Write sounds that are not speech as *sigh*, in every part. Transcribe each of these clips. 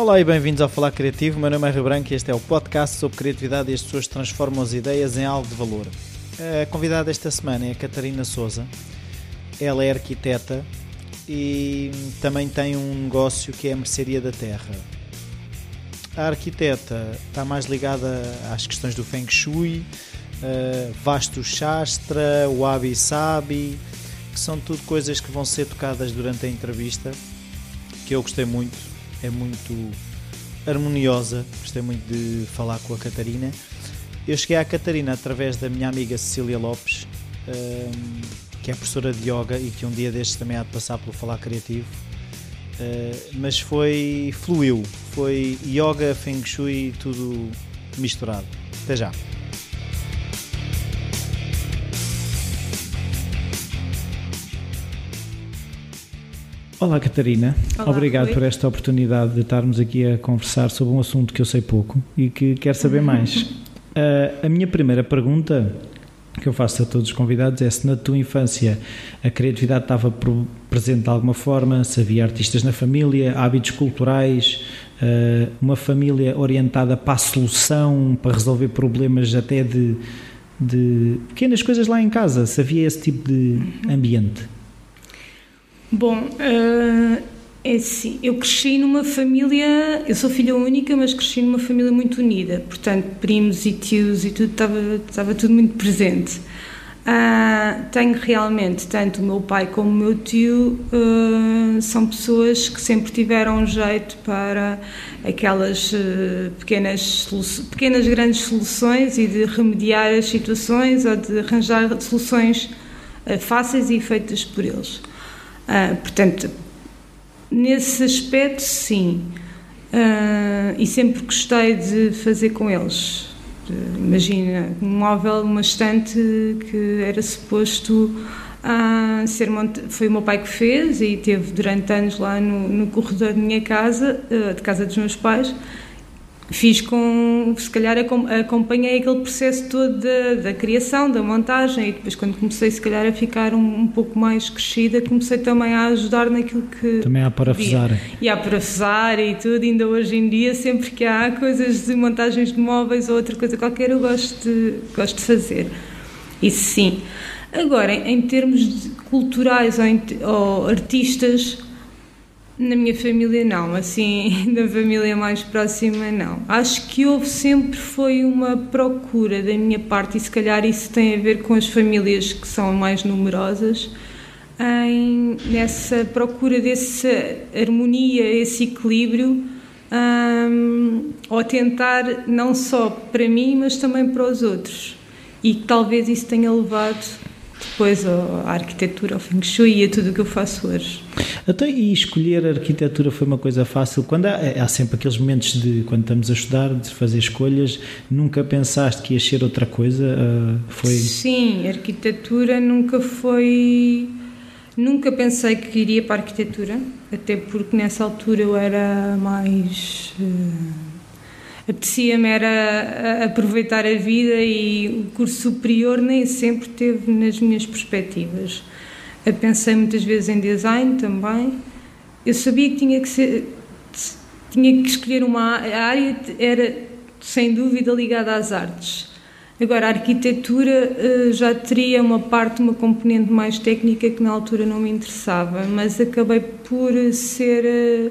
Olá e bem-vindos ao Falar Criativo. Meu nome é Rio Branco e este é o podcast sobre criatividade e as pessoas transformam as ideias em algo de valor. A convidada esta semana é a Catarina Souza. Ela é arquiteta e também tem um negócio que é a Mercearia da Terra. A arquiteta está mais ligada às questões do Feng Shui, Vastu Shastra, Wabi Sabi, que são tudo coisas que vão ser tocadas durante a entrevista, que eu gostei muito, é muito harmoniosa, gostei muito de falar com a Catarina. Eu cheguei à Catarina através da minha amiga Cecília Lopes, um, que é professora de yoga e que um dia destes também há de passar pelo Falar Criativo. Uh, mas foi. fluiu. Foi yoga, feng shui, tudo misturado. Até já. Olá Catarina, Olá, obrigado Rui. por esta oportunidade de estarmos aqui a conversar sobre um assunto que eu sei pouco e que quero saber mais. Uh, *laughs* a minha primeira pergunta que eu faço a todos os convidados é se na tua infância a criatividade estava presente de alguma forma, se havia artistas na família, hábitos culturais, uh, uma família orientada para a solução, para resolver problemas até de, de pequenas coisas lá em casa, se havia esse tipo de ambiente. Bom, eh, é assim, eu cresci numa família, eu sou filha única, mas cresci numa família muito unida, portanto, primos e tios e tudo, estava, estava tudo muito presente. Ah, tenho realmente, tanto o meu pai como o meu tio eh, são pessoas que sempre tiveram um jeito para aquelas eh, pequenas, pequenas grandes soluções e de remediar as situações ou de arranjar soluções fáceis e feitas por eles. Ah, portanto, nesse aspecto, sim. Ah, e sempre gostei de fazer com eles. Imagina, um móvel, uma estante que era suposto ah, ser monta Foi o meu pai que fez e teve durante anos lá no, no corredor da minha casa, de casa dos meus pais. Fiz com, se calhar acom- acompanhei aquele processo todo da, da criação, da montagem e depois quando comecei se calhar a ficar um, um pouco mais crescida, comecei também a ajudar naquilo que Também podia. parafusar. E a parafusar e tudo, ainda hoje em dia, sempre que há coisas de montagens de móveis ou outra coisa qualquer, eu gosto de, gosto de fazer. Isso sim. Agora, em, em termos culturais ou, ou artistas, na minha família não, assim, *laughs* da família mais próxima não. Acho que houve sempre foi uma procura da minha parte e se calhar isso tem a ver com as famílias que são mais numerosas, em, nessa procura dessa harmonia, esse equilíbrio, hum, ou tentar não só para mim, mas também para os outros. E que talvez isso tenha levado depois à arquitetura, ao Feng Shui e a tudo o que eu faço hoje. Até e escolher a arquitetura foi uma coisa fácil. Quando há, há sempre aqueles momentos de quando estamos a estudar, de fazer escolhas, nunca pensaste que ia ser outra coisa? Ah, foi Sim, arquitetura nunca foi. Nunca pensei que iria para a arquitetura, até porque nessa altura eu era mais. eh, Apetecia-me era aproveitar a vida e o curso superior nem sempre teve nas minhas perspectivas. Pensei muitas vezes em design também. Eu sabia que tinha que ser. Tinha que escolher uma área, era sem dúvida ligada às artes. Agora, a arquitetura eh, já teria uma parte, uma componente mais técnica que na altura não me interessava, mas acabei por ser eh,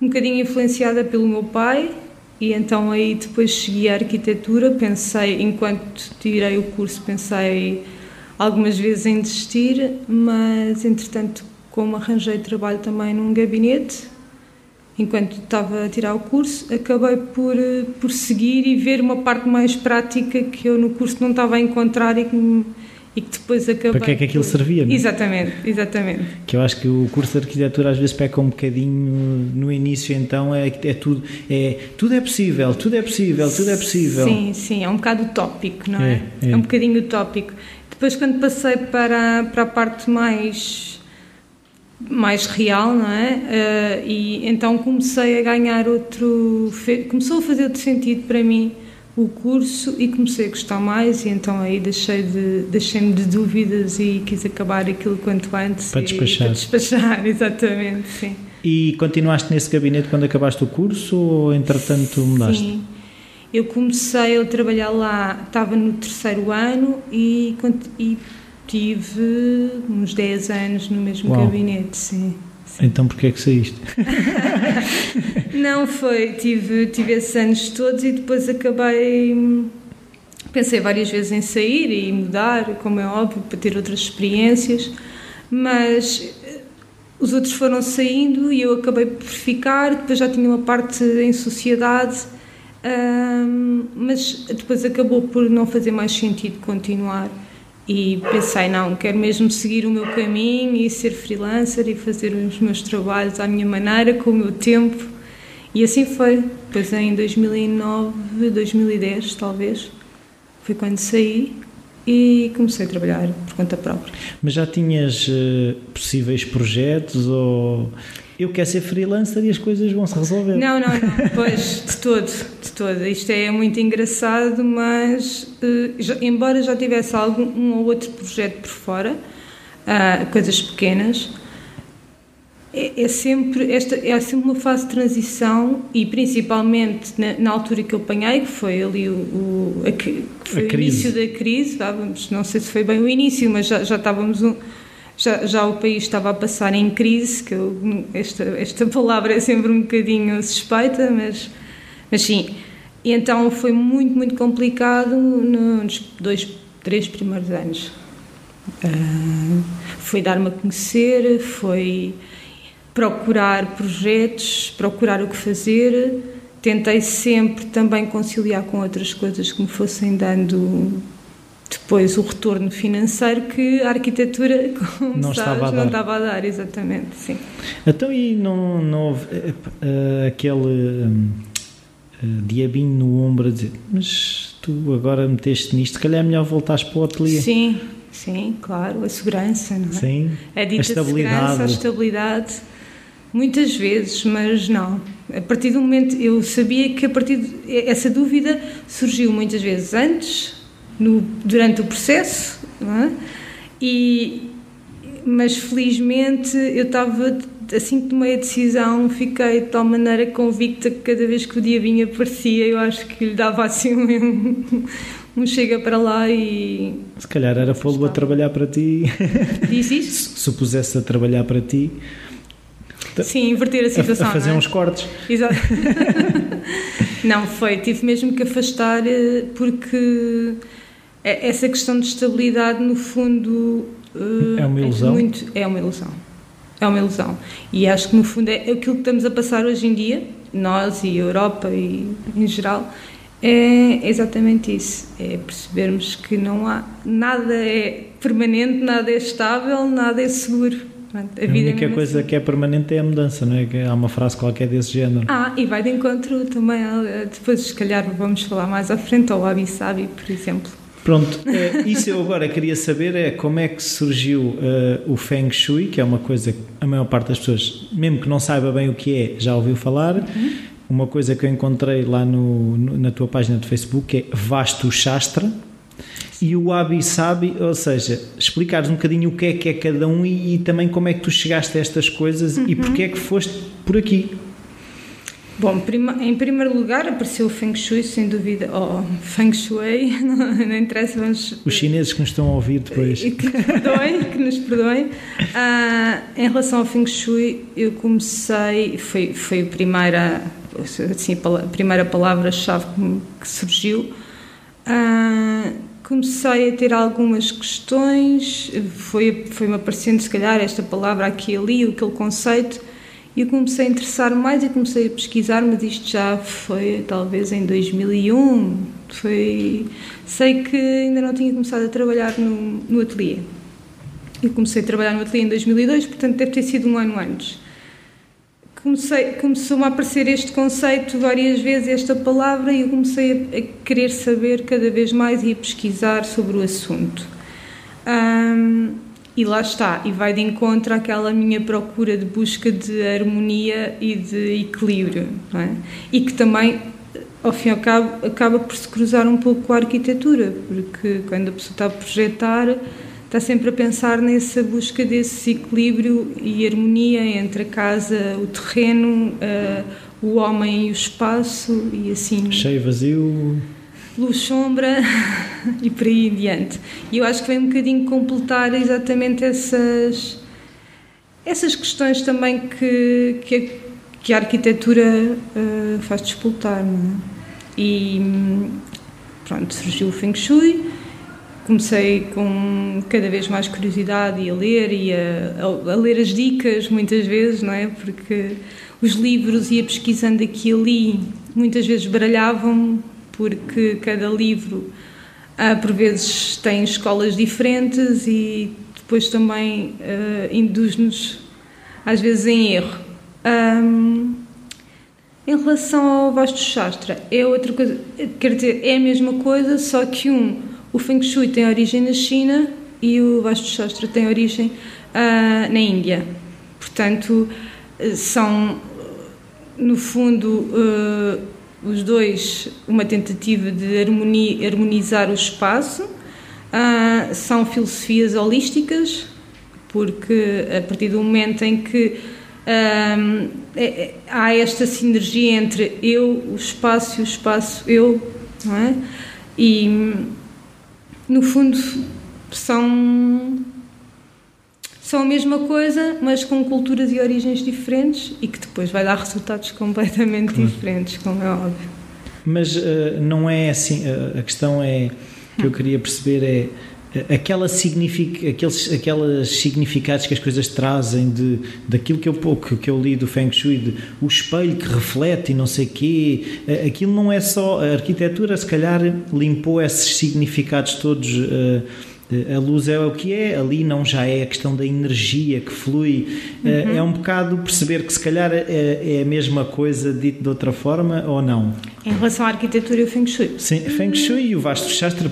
um bocadinho influenciada pelo meu pai e então aí depois segui a arquitetura. Pensei, enquanto tirei o curso, pensei algumas vezes em desistir, mas entretanto, como arranjei trabalho também num gabinete, enquanto estava a tirar o curso, acabei por, eh, por seguir e ver uma parte mais prática que eu no curso não estava a encontrar e que, me- e que depois acabei. Para que é que aquilo servia, não é? Exatamente, exatamente. que eu acho que o curso de arquitetura às vezes peca um bocadinho no início, então é, é tudo é tudo é possível, tudo é possível, tudo é possível. Sim, sim, é um bocado utópico, não é? É, é. um bocadinho utópico. Depois, quando passei para, para a parte mais mais real, não é? Eh, e então comecei a ganhar outro. Começou a fazer outro sentido para mim o curso e comecei a gostar mais, e então aí deixei de, deixei-me de dúvidas e quis acabar aquilo quanto antes. Para despachar. Para despachar, *laughs* exatamente, sim. E continuaste nesse gabinete quando acabaste o curso ou entretanto mudaste? Sim. Eu comecei a trabalhar lá, estava no terceiro ano e, e tive uns 10 anos no mesmo Uau. gabinete, sim. sim. Então porquê é que saíste? *laughs* Não foi, tive, tive esses anos todos e depois acabei. Pensei várias vezes em sair e mudar, como é óbvio, para ter outras experiências, mas eh, os outros foram saindo e eu acabei por ficar. Depois já tinha uma parte em sociedade um, mas depois acabou por não fazer mais sentido continuar e pensei, não, quero mesmo seguir o meu caminho e ser freelancer e fazer os meus trabalhos à minha maneira, com o meu tempo. E assim foi. Depois em 2009, 2010 talvez, foi quando saí e comecei a trabalhar por conta própria. Mas já tinhas uh, possíveis projetos ou eu quero ser freelancer e as coisas vão se resolver. Não, não, não, *laughs* pois, de todo, de todo. Isto é muito engraçado, mas uh, já, embora já tivesse algum um ou outro projeto por fora, uh, coisas pequenas, é, é, sempre esta é sempre uma fase de transição e principalmente na, na altura que eu apanhei, que foi ali o, o, a, foi o início da crise, vamos, não sei se foi bem o início, mas já, já estávamos um, já, já o país estava a passar em crise, que eu, esta, esta palavra é sempre um bocadinho suspeita, mas, mas sim. E então foi muito, muito complicado nos dois, três primeiros anos. Uh, foi dar-me a conhecer, foi procurar projetos, procurar o que fazer. Tentei sempre também conciliar com outras coisas que me fossem dando depois o retorno financeiro que a arquitetura, *laughs* como não, sabes, estava, a não estava a dar, exatamente, sim. Então e não, não houve uh, aquele uh, diabinho no ombro a dizer, mas tu agora meteste nisto, se calhar é melhor voltares para o ateliê. Sim, sim, claro, a segurança, não é? Sim, a, dita a estabilidade. a estabilidade, muitas vezes, mas não. A partir do momento, eu sabia que a partir de, essa dúvida surgiu muitas vezes antes no, durante o processo, é? e, mas felizmente eu estava, assim que tomei a decisão, fiquei de tal maneira convicta que cada vez que o dia vinha aparecia, eu acho que lhe dava assim *laughs* um, um chega para lá e. Se calhar era fogo a trabalhar para ti. Diz isso? *laughs* Se pusesse a trabalhar para ti. Sim, inverter a situação. A, a fazer é? uns cortes. Exato. *laughs* não, foi. Tive mesmo que afastar eh, porque é, essa questão de estabilidade, no fundo. É uma ilusão? É, muito, é uma ilusão. É uma ilusão. E acho que, no fundo, é aquilo que estamos a passar hoje em dia, nós e a Europa e em geral, é exatamente isso. É percebermos que não há. Nada é permanente, nada é estável, nada é seguro. a, a única é coisa assim. que é permanente é a mudança, não é? Que há uma frase qualquer desse género. Ah, e vai de encontro também, depois se calhar vamos falar mais à frente, ao Abi Sabi, por exemplo. Pronto, uh, isso eu agora queria saber é como é que surgiu uh, o Feng Shui, que é uma coisa que a maior parte das pessoas, mesmo que não saiba bem o que é, já ouviu falar. Uhum. Uma coisa que eu encontrei lá no, no, na tua página de Facebook é Vastu Shastra e o Abi Sabi, ou seja, explicares um bocadinho o que é que é cada um e, e também como é que tu chegaste a estas coisas uhum. e porque é que foste por aqui. Bom, prima, em primeiro lugar apareceu o Feng Shui, sem dúvida, ou oh, Feng Shui, *laughs* não, não, interessa, mas... Os chineses que nos estão a ouvir depois. Que nos perdoem, que nos perdoem. Uh, em relação ao Feng Shui, eu comecei, foi, foi a primeira, assim, a primeira palavra-chave que surgiu. Uh, comecei a ter algumas questões, foi, foi-me aparecendo se calhar esta palavra aqui e ali, aquele conceito, e comecei a interessar mais e comecei a pesquisar, mas isto já foi talvez em 2001. Foi, sei que ainda não tinha começado a trabalhar no, no ateliê. Eu comecei a trabalhar no ateliê em 2002, portanto deve ter sido um ano antes. Comecei, começou-me a aparecer este conceito várias vezes, esta palavra, e eu comecei a, a querer saber cada vez mais e a pesquisar sobre o assunto. Um, e lá está, e vai de encontro àquela minha procura de busca de harmonia e de equilíbrio, não é? E que também, ao fim e ao cabo, acaba por se cruzar um pouco com a arquitetura, porque quando a pessoa está a projetar, está sempre a pensar nessa busca desse equilíbrio e harmonia entre a casa, o terreno, uh, o homem e o espaço e assim. Cheio, vazio. Luz, sombra *laughs* e por aí em diante. E eu acho que vem um bocadinho completar exatamente essas, essas questões também que, que, a, que a arquitetura uh, faz despoltar. Não é? E pronto, surgiu o Feng Shui comecei com cada vez mais curiosidade e a ler e a, a, a, ler as dicas muitas vezes, não é? Porque os livros ia pesquisando aqui e ali, muitas vezes baralhavam porque cada livro ah, por vezes tem escolas diferentes e depois também ah, induz-nos às vezes em erro. Um, em relação ao Vasto Shastra, é outra coisa, quer dizer, é a mesma coisa, só que um o Feng Shui tem origem na China e o Vastu Shastra tem origem uh, na Índia. Portanto, são, no fundo, uh, os dois uma tentativa de harmonizar o espaço. Uh, são filosofias holísticas, porque a partir do momento em que é, é, há esta sinergia entre eu, o espaço e o espaço eu, não é? E no fundo são são a mesma coisa, mas com culturas e origens diferentes e que depois vai dar resultados completamente claro. diferentes, como é óbvio. Mas uh, não é assim, uh, a questão é que eu queria perceber é aquela significa, aqueles aquelas significados que as coisas trazem de daquilo que eu pouco que eu li do Feng Shui de o espelho que reflete e não sei quê aquilo não é só a arquitetura se calhar limpou esses significados todos uh, a luz é o que é, ali não já é a questão da energia que flui. Eh, uhum. É um bocado perceber que se calhar é, é, a mesma coisa dito de outra forma ou não? Em relação à arquitetura e ao Feng Shui? Sim, Feng Shui e o Vasto Shastra.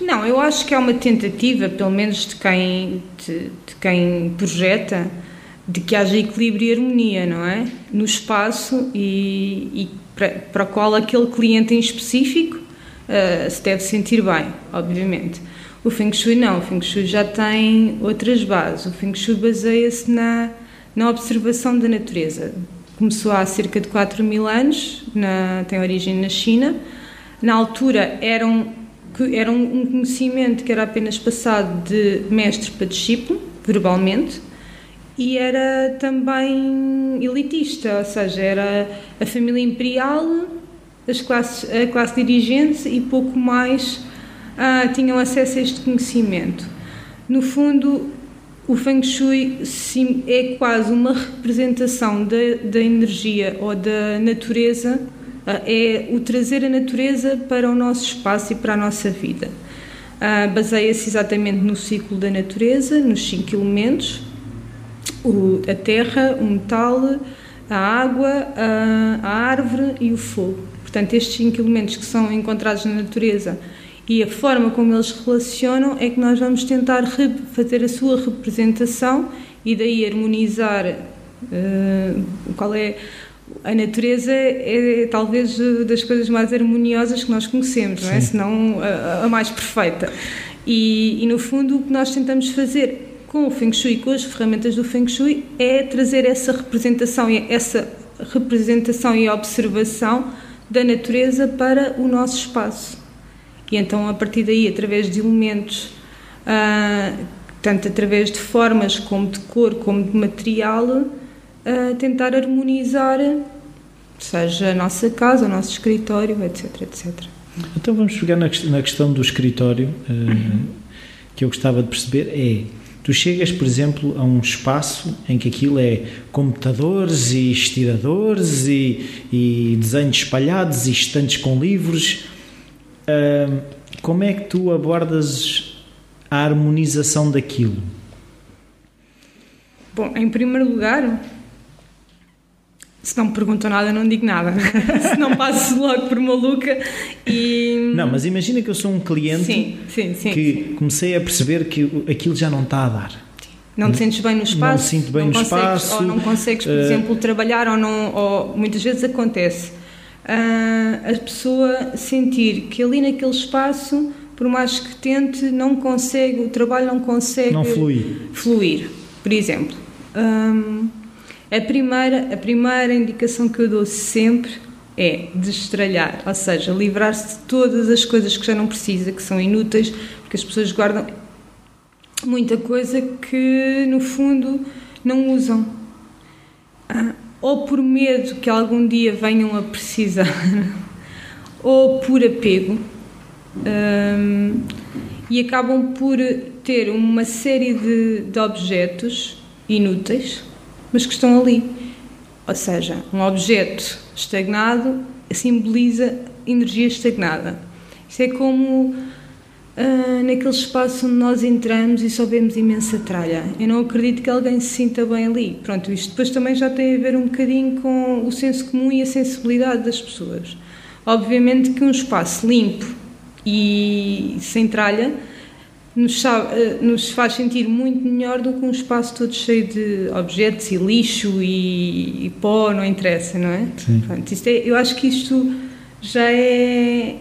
Não, eu acho que é uma tentativa, pelo menos de quem, de, de quem projeta, de que haja equilíbrio e harmonia, não é? No espaço e, e para, para o qual aquele cliente em específico uh, se deve sentir bem, obviamente. O Feng Shui não, o Feng Shui já tem outras bases. O Feng Shui baseia-se na, na observação da natureza. Começou há cerca de 4 mil anos, na, tem origem na China. Na altura era um, era um conhecimento que era apenas passado de mestre para discípulo, verbalmente, e era também elitista, ou seja, era a família imperial, as classes, a classe dirigente e pouco mais ah, tinham acesso a este conhecimento. No fundo, o Feng Shui é quase uma representação da, da energia ou da natureza, ah, é o trazer a natureza para o nosso espaço e para a nossa vida. Ah, Baseia-se exatamente no ciclo da natureza, nos cinco elementos: o, a terra, o metal, a água, a, a árvore e o fogo. Portanto, estes cinco elementos que são encontrados na natureza e a forma como eles relacionam é que nós vamos tentar fazer a sua representação e daí harmonizar uh, qual é a natureza é, é, talvez das coisas mais harmoniosas que nós conhecemos, não é? se não a, a mais perfeita. E, e, no fundo o que nós tentamos fazer com o Feng Shui, com as ferramentas do Feng Shui, é trazer essa representação e essa representação e observação da natureza para o nosso espaço. E então, a partir daí, através de elementos, uh, tanto através de formas, como de cor, como de material, uh, tentar harmonizar, seja a nossa casa, o nosso escritório, etc, etc. Então, vamos pegar na, na questão do escritório, uh, uhum. que eu gostava de perceber, é Tu chegas, por exemplo, a um espaço em que aquilo é computadores e estiradores e, e desenhos espalhados e estantes com livros como é que tu abordas a harmonização daquilo? Bom, em primeiro lugar, se não me perguntam nada, não digo nada. *laughs* se não passo logo por maluca e. Não, mas imagina que eu sou um cliente sim, sim, sim, que comecei a perceber que aquilo já não está a dar. Não te sentes bem no espaço? Não sinto bem no espaço. Ou não consegues, por uh, exemplo, trabalhar, ou, não, ou muitas vezes acontece a pessoa sentir que ali naquele espaço por mais que tente, não consegue, o trabalho não consegue não fluir. fluir. Por exemplo, hum, a, primeira, a primeira indicação que eu dou sempre é destralhar, ou seja, livrar-se de todas as coisas que já não precisa, que são inúteis, porque as pessoas guardam muita coisa que no fundo não usam. Ah, ou por medo que algum dia venham a precisar, *laughs* ou por apego, um, e acabam por ter uma série de, de objetos inúteis, mas que estão ali. Ou seja, um objeto estagnado simboliza energia estagnada. Isto é como uh, naquele espaço onde nós entramos e só vemos imensa tralha. Eu não acredito que alguém se sinta bem ali. Pronto, isto depois também já tem a ver um bocadinho com o senso comum e a sensibilidade das pessoas. Obviamente que um espaço limpo e sem tralha nos, nos, faz sentir muito melhor do que um espaço todo cheio de objetos e lixo e, e pó, não interessa, não é? Sim. Pronto, é eu acho que isto já é,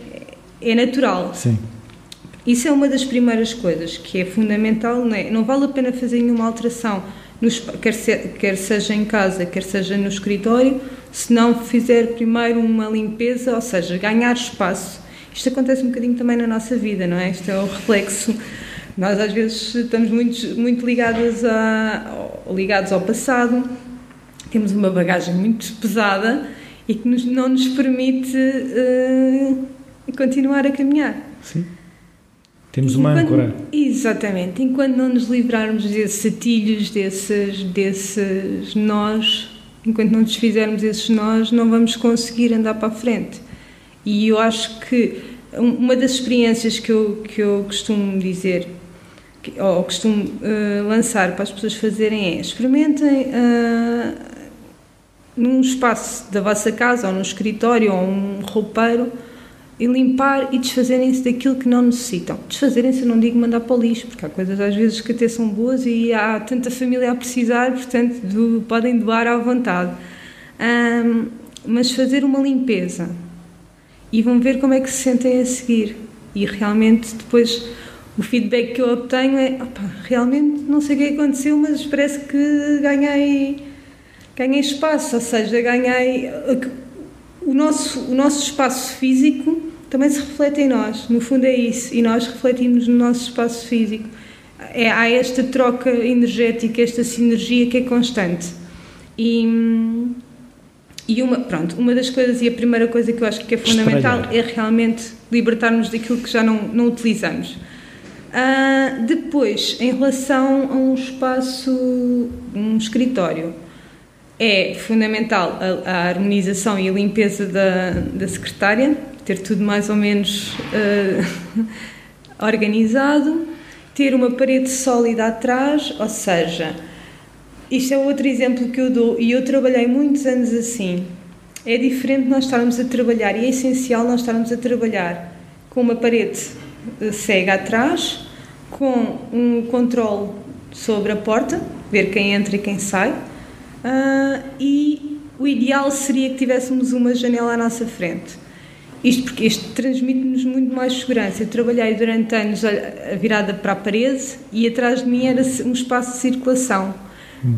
é natural. Sim. Isso é uma das primeiras coisas que é fundamental, não é? Não vale a pena fazer nenhuma alteração, nos, quer, ser, quer seja em casa, quer seja no escritório, se não fizer primeiro uma limpeza, ou seja, ganhar espaço. Isto acontece um bocadinho também na nossa vida, não é? Isto é o reflexo. Nós às vezes estamos muito, muito ligados, a, ligados ao passado, temos uma bagagem muito pesada e que nos, não nos permite uh, continuar a caminhar. Sim. Temos uma enquanto, âncora. Exatamente. Enquanto não nos livrarmos desses atilhos, desses, desses nós, enquanto não desfizermos esses nós, não vamos conseguir andar para a frente. E eu acho que uma das experiências que eu, que eu costumo dizer, ou costumo uh, lançar para as pessoas fazerem é experimentem uh, num espaço da vossa casa, ou num escritório, ou um roupeiro, e limpar e desfazerem-se daquilo que não necessitam. Desfazerem-se, eu não digo mandar para o lixo, porque há coisas às vezes que até são boas e há tanta família a precisar, portanto do, podem doar à vontade. Um, mas fazer uma limpeza e vão ver como é que se sentem a seguir. E realmente depois o feedback que eu obtenho é opa, realmente não sei o que aconteceu, mas parece que ganhei, ganhei espaço, ou seja, ganhei o nosso, o nosso espaço físico também se reflete em nós, no fundo é isso, e nós refletimos no nosso espaço físico. É, há esta troca energética, esta sinergia que é constante. E, e uma, pronto, uma das coisas, e a primeira coisa que eu acho que é fundamental é realmente libertarmos daquilo que já não, não utilizamos. Uh, depois, em relação a um espaço, um escritório, é fundamental a, a harmonização e a limpeza da, da secretária, ter tudo mais ou menos uh, *laughs* organizado, ter uma parede sólida atrás, ou seja, isto é outro exemplo que eu dou e eu trabalhei muitos anos assim. É diferente nós estarmos a trabalhar e é essencial nós estarmos a trabalhar com uma parede eh, cega atrás, com um controle sobre a porta, ver quem entra e quem sai, uh, e o ideal seria que tivéssemos uma janela à nossa frente. Isto porque isto transmite-nos muito mais segurança. Eu trabalhei durante anos a virada para a parede e atrás de mim era um espaço de circulação. Hum.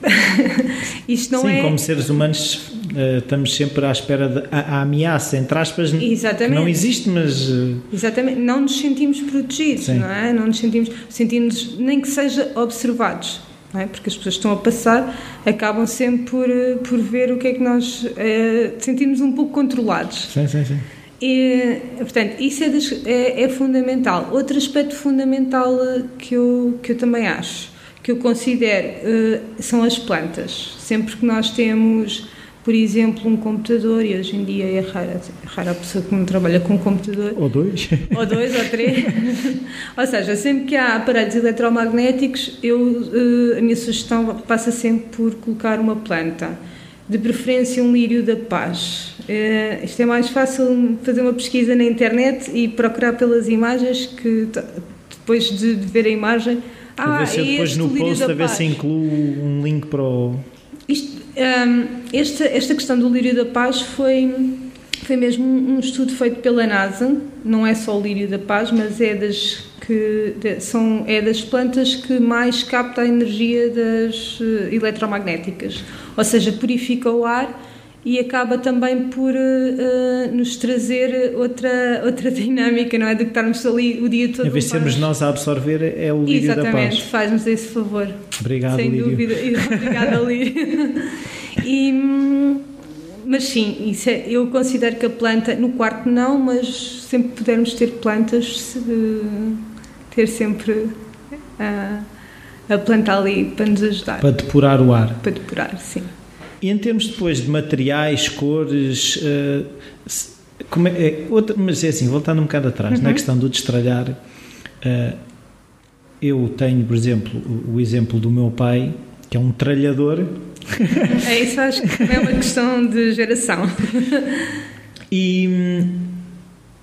*laughs* Isto não Sim, é... como seres humanos uh, estamos sempre à espera da ameaça, entre aspas, Exatamente. que não existe, mas... Uh... Exatamente, não nos sentimos protegidos, Sim. não é? Não nos sentimos, sentimos nem que seja observados é? porque as pessoas estão a passar, acabam sempre por, eh, por ver o que é que nós é, sentimos um pouco controlados. Sim, sim, sim. E, portanto, isso é, é, é, fundamental. Outro aspecto fundamental eh, que eu, que eu também acho, que eu considero, são as plantas. Sempre que nós temos por exemplo, um computador, e hoje em dia é rara, é rara a pessoa que não trabalha com um computador. Ou dois. Ou dois, ou três. ou seja, sempre que há aparelhos eletromagnéticos, eu, eh, a minha sugestão passa sempre por colocar uma planta. De preferência um lírio da paz. Uh, isto é mais fácil fazer uma pesquisa na internet e procurar pelas imagens que depois de, de ver a imagem. Ah, a ver se é depois no post a ver se incluo um link para o. Isto, um, esta, esta questão do lírio da paz foi, foi mesmo um estudo feito pela NASA, não é só o lírio da paz, mas é das que de, são é das plantas que mais capta a energia das uh, eletromagnéticas, ou seja, purifica o ar e acaba também por uh, nos trazer outra outra *laughs* dinâmica, não é? Que estarmos ali o dia todo. Em vez de sermos nós a absorver, é o lírio Exatamente, da paz. Exatamente, faz-nos esse favor. Obrigado, Sem lírio. dúvida. *laughs* Obrigada, lírio. e, hum, mas sim, isso é, eu considero que a planta, no quarto não, mas sempre pudermos ter plantas, se, ter sempre a, a planta ali para nos ajudar. Para depurar o ar. Para depurar, sim. E em termos depois de materiais, cores, uh, como é, é, outra, mas é assim, voltando um bocado atrás, uhum. na questão do destralhar, uh, eu tenho, por exemplo, o, o exemplo do meu pai, que é um tralhador. É isso, acho que é uma questão de geração. E hum,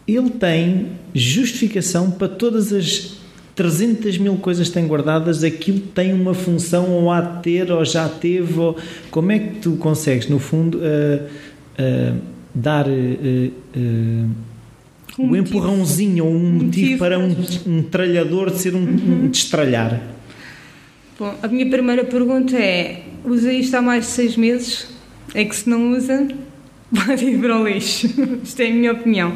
ele tem justificação para todas as 300 mil coisas tem guardadas, aquilo tem uma função, ou há de ter, ou já teve, ou como é que tu consegues, no fundo, uh, uh, dar uh, um, um empurrãozinho ou um motivo, motivo para um, um tralhador de ser um, uhum. um destralhar? Bom, a minha primeira pergunta é: usa isto há mais de seis meses? É que se não usa, *laughs* pode ir para o lixo. Isto é a minha opinião.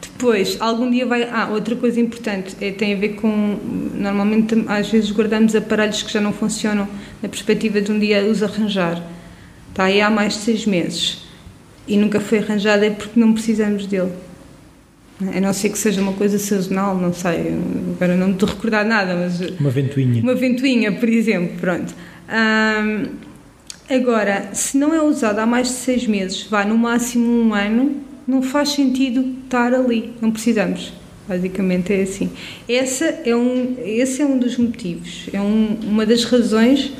Depois, algum dia vai. Ah, outra coisa importante é, tem a ver com. Normalmente, às vezes, guardamos aparelhos que já não funcionam na perspectiva de um dia os arranjar. Está aí há mais de seis meses e nunca foi arranjado, é porque não precisamos dele. A não ser que seja uma coisa sazonal, não sei, agora não me estou a recordar nada, mas. Uma ventoinha. Uma ventoinha, por exemplo, pronto. Agora, se não é usado há mais de seis meses, vá no máximo um ano, não faz sentido estar ali, não precisamos. Basicamente é assim. Essa é um, esse é um dos motivos, é um, uma das razões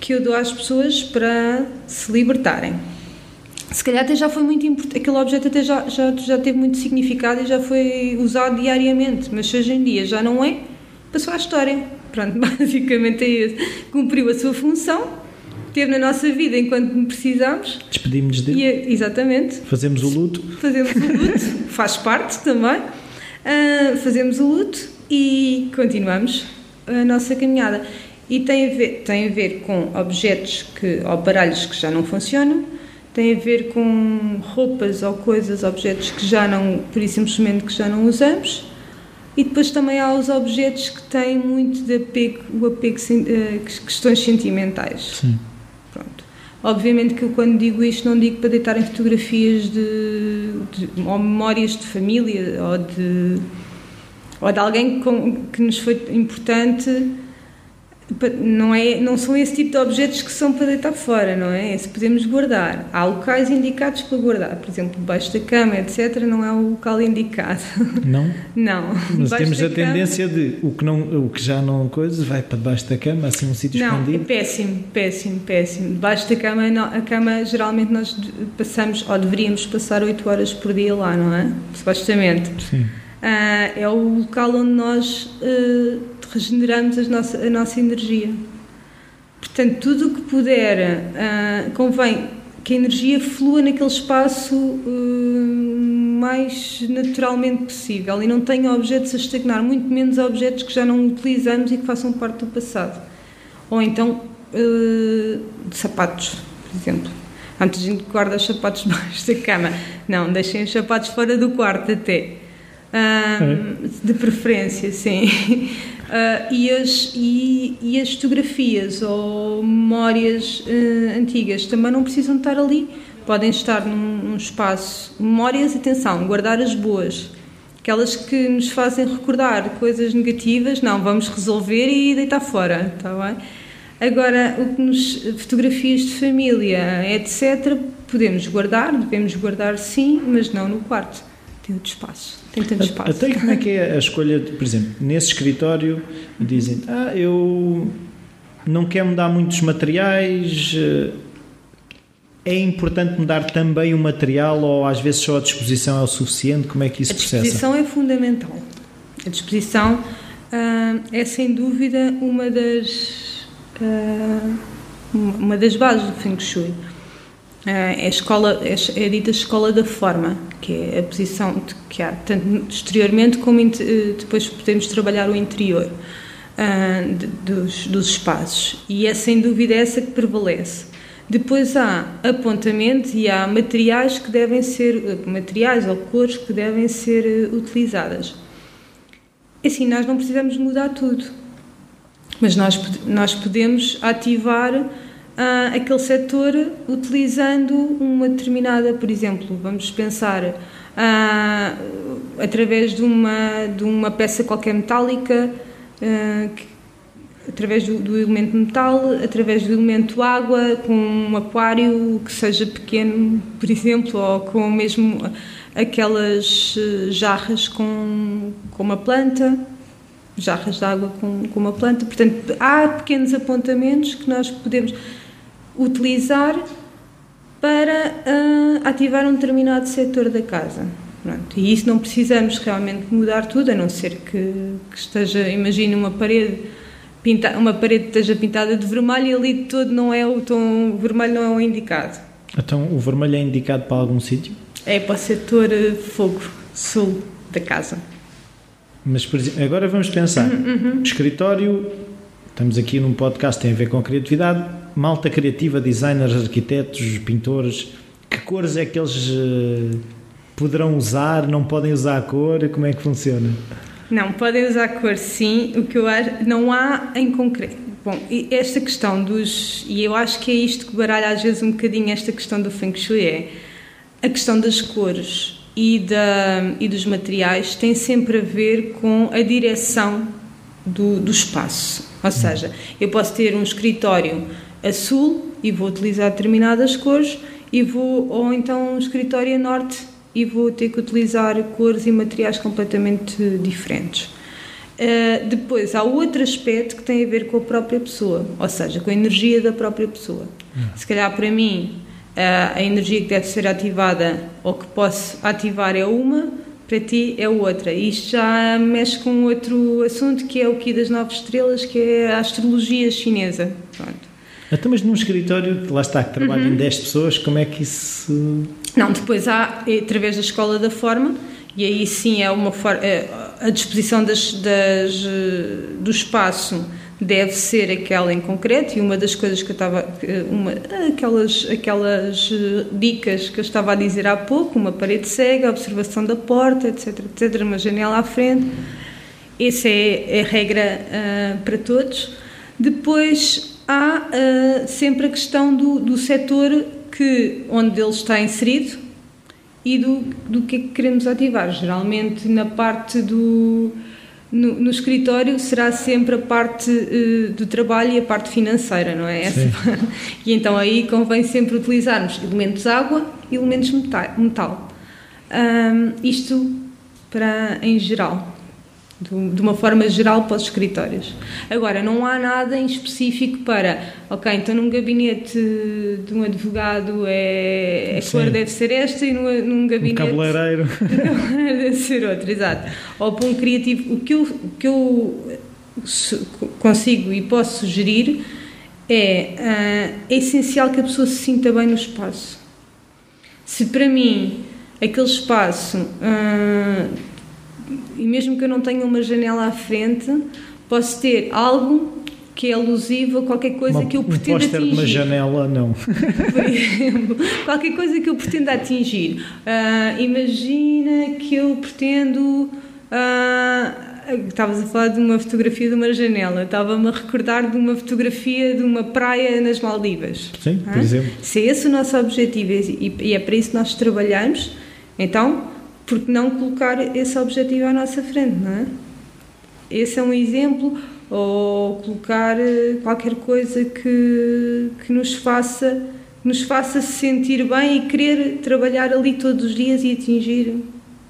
que eu dou às pessoas para se libertarem se calhar até já foi muito importante, aquele objeto até já, já, já teve muito significado e já foi usado diariamente, mas hoje em dia já não é, passou à história. Pronto, *laughs* basicamente é isso. Cumpriu a sua função, teve na nossa vida enquanto precisamos. Despedimos-nos dele. E, exatamente. Fazemos o luto. Fazemos o luto, *laughs* faz parte também. Uh, fazemos o luto e continuamos a nossa caminhada. E tem a ver, tem a ver com objetos que, ou baralhos que já não funcionam, tem a ver com roupas ou coisas, objetos que já não, por isso simplesmente que já não usamos. E depois também há os objetos que têm muito de apego, o apego, uh, questões sentimentais. Sim. Pronto. Obviamente que eu quando digo isto não digo para deitarem fotografias de, de ou memórias de família ou de, ou de alguém que nos foi importante não, é, não são esse tipo de objetos que são para deitar fora, não é? Esse podemos guardar. Há locais indicados para guardar, por exemplo, debaixo da cama, etc., não é o local indicado. *laughs* Não? não. Mas temos a tendência de o que, não, o que já não coisa vai para debaixo da cama, assim um sítio não, escondido. Não, é péssimo, péssimo, péssimo. Debaixo da cama, a cama geralmente nós passamos, ou deveríamos passar 8 horas por dia lá, não é? Supostamente. Sim. Uh, é o local onde nós uh, regeneramos a nossa, a nossa energia. Portanto, tudo o que puder, uh, convém que a energia flua naquele espaço uh, mais naturalmente possível e não tenha objetos a estagnar, muito menos objetos que já não utilizamos e que façam parte do passado. Ou então, uh, sapatos, por exemplo. Antes a gente guarda os sapatos *laughs* debaixo da cama. Não, deixem os sapatos fora do quarto até. Um, de preferência, sim. Uh, e, as, e, e, as fotografias ou memórias uh, antigas também não precisam estar ali, podem estar num, num, espaço. Memórias, atenção, guardar as boas. Aquelas que nos fazem recordar coisas negativas, não, vamos resolver e deitar fora, está bem? Agora, o que nos, fotografias de família, etc., podemos guardar, devemos guardar sim, mas não no quarto. Tem outro espaço. Tem tanto espaço. Até como é que é a escolha, por exemplo, nesse escritório dizem, ah, eu não quero mudar muitos materiais, eh, é importante mudar também o material ou às vezes só a disposição é o suficiente? Como é que isso processa? A disposição processa? é fundamental. A disposição uh, é sem dúvida uma das, uh, uma das bases do Feng Shui. É a, escola, é a dita escola da forma, que é a posição que há tanto exteriormente como depois podemos trabalhar o interior uh, dos, dos espaços. E é sem dúvida essa que prevalece. Depois há apontamentos e há materiais que devem ser, materiais ou cores que devem ser utilizadas. Assim, nós não precisamos mudar tudo, mas nós, nós podemos ativar uh, aquele setor utilizando uma determinada, por exemplo, vamos pensar uh, através de uma, de uma peça qualquer metálica, uh, que, através do, do, elemento metal, através do elemento água, com um aquário que seja pequeno, por exemplo, ou com mesmo aquelas jarras com, com uma planta jarras de água com, com uma planta. Portanto, há pequenos apontamentos que nós podemos utilizar para uh, ativar um determinado setor da casa. Pronto, e isso não precisamos realmente mudar tudo, a não ser que, que esteja, imagine uma parede pinta, uma parede esteja pintada de vermelho e ali todo não é o tom vermelho não é o indicado. Então o vermelho é indicado para algum sítio? É para o setor eh, fogo sul da casa. Mas, exemplo, agora vamos pensar: uhum, uhum. escritório, estamos aqui num podcast que tem a ver com criatividade, malta criativa, designers, arquitetos, pintores, que cores é que eles uh, poderão usar? Não podem usar a cor? Como é que funciona? Não, podem usar a cor sim, o que eu acho, não há em concreto. Bom, esta questão dos. E eu acho que é isto que baralha às vezes um bocadinho esta questão do Feng Shui: é a questão das cores e, da, e dos materiais tem sempre a ver com a direção do, do espaço. Ou seja, eu posso ter um escritório azul e vou utilizar determinadas cores, e vou, ou então um escritório a norte e vou ter que utilizar cores e materiais completamente diferentes. Uh, depois, há outro aspecto que tem a ver com a própria pessoa, ou seja, com a energia da própria pessoa. Hum. Se calhar para mim a energia que deve ser ativada ou que posso ativar é uma, para ti é outra. Isto já mexe com outro assunto que é o que das nove estrelas, que é a astrologia chinesa. Pronto. Então, mas num escritório, lá está, que trabalham uhum. 10 pessoas, como é que isso. Não, depois há, é através da escola da forma, e aí sim é uma for, é, a disposição das, das, do espaço deve ser aquela em concreto e uma das coisas que eu estava uma aquelas aquelas eh, dicas que eu estava a dizer há pouco uma parede cega observação da porta etc etc uma janela à frente essa é, é a regra uh, para todos depois há uh, sempre a questão do, do setor que onde ele está inserido e do, do que é que queremos ativar geralmente na parte do no, no, escritório será sempre a parte uh, do trabalho e a parte financeira, não é? Essa *laughs* e então aí convém sempre utilizarmos elementos água e elementos metal. metal. Um, isto para em geral de uma forma geral para os escritórios. Agora, não há nada em específico para, ok, então num gabinete de um advogado é, a cor deve ser esta e num, num gabinete... Um cabeleireiro. *laughs* deve ser outra, exato. Ou para um criativo, o que eu, o que eu consigo e posso sugerir é, uh, é essencial que a pessoa se sinta bem no espaço. Se para mim aquele espaço... Uh, e mesmo que eu não tenha uma janela à frente, posso ter algo que é alusivo a qualquer coisa uma, que eu pretenda um atingir. uma janela, não. *laughs* Por exemplo, qualquer coisa que eu pretenda atingir. Uh, imagina que eu pretendo. Uh, Estavas a falar de uma fotografia de uma janela, estava-me a recordar de uma fotografia de uma praia nas Maldivas. Sim, por exemplo. Se é esse o nosso objetivo e é para isso que nós trabalhamos, então porque não colocar esse objetivo à nossa frente, não é? Esse é um exemplo, ou colocar eh, qualquer coisa que, que nos faça nos faça se sentir bem e querer trabalhar ali todos os dias e atingir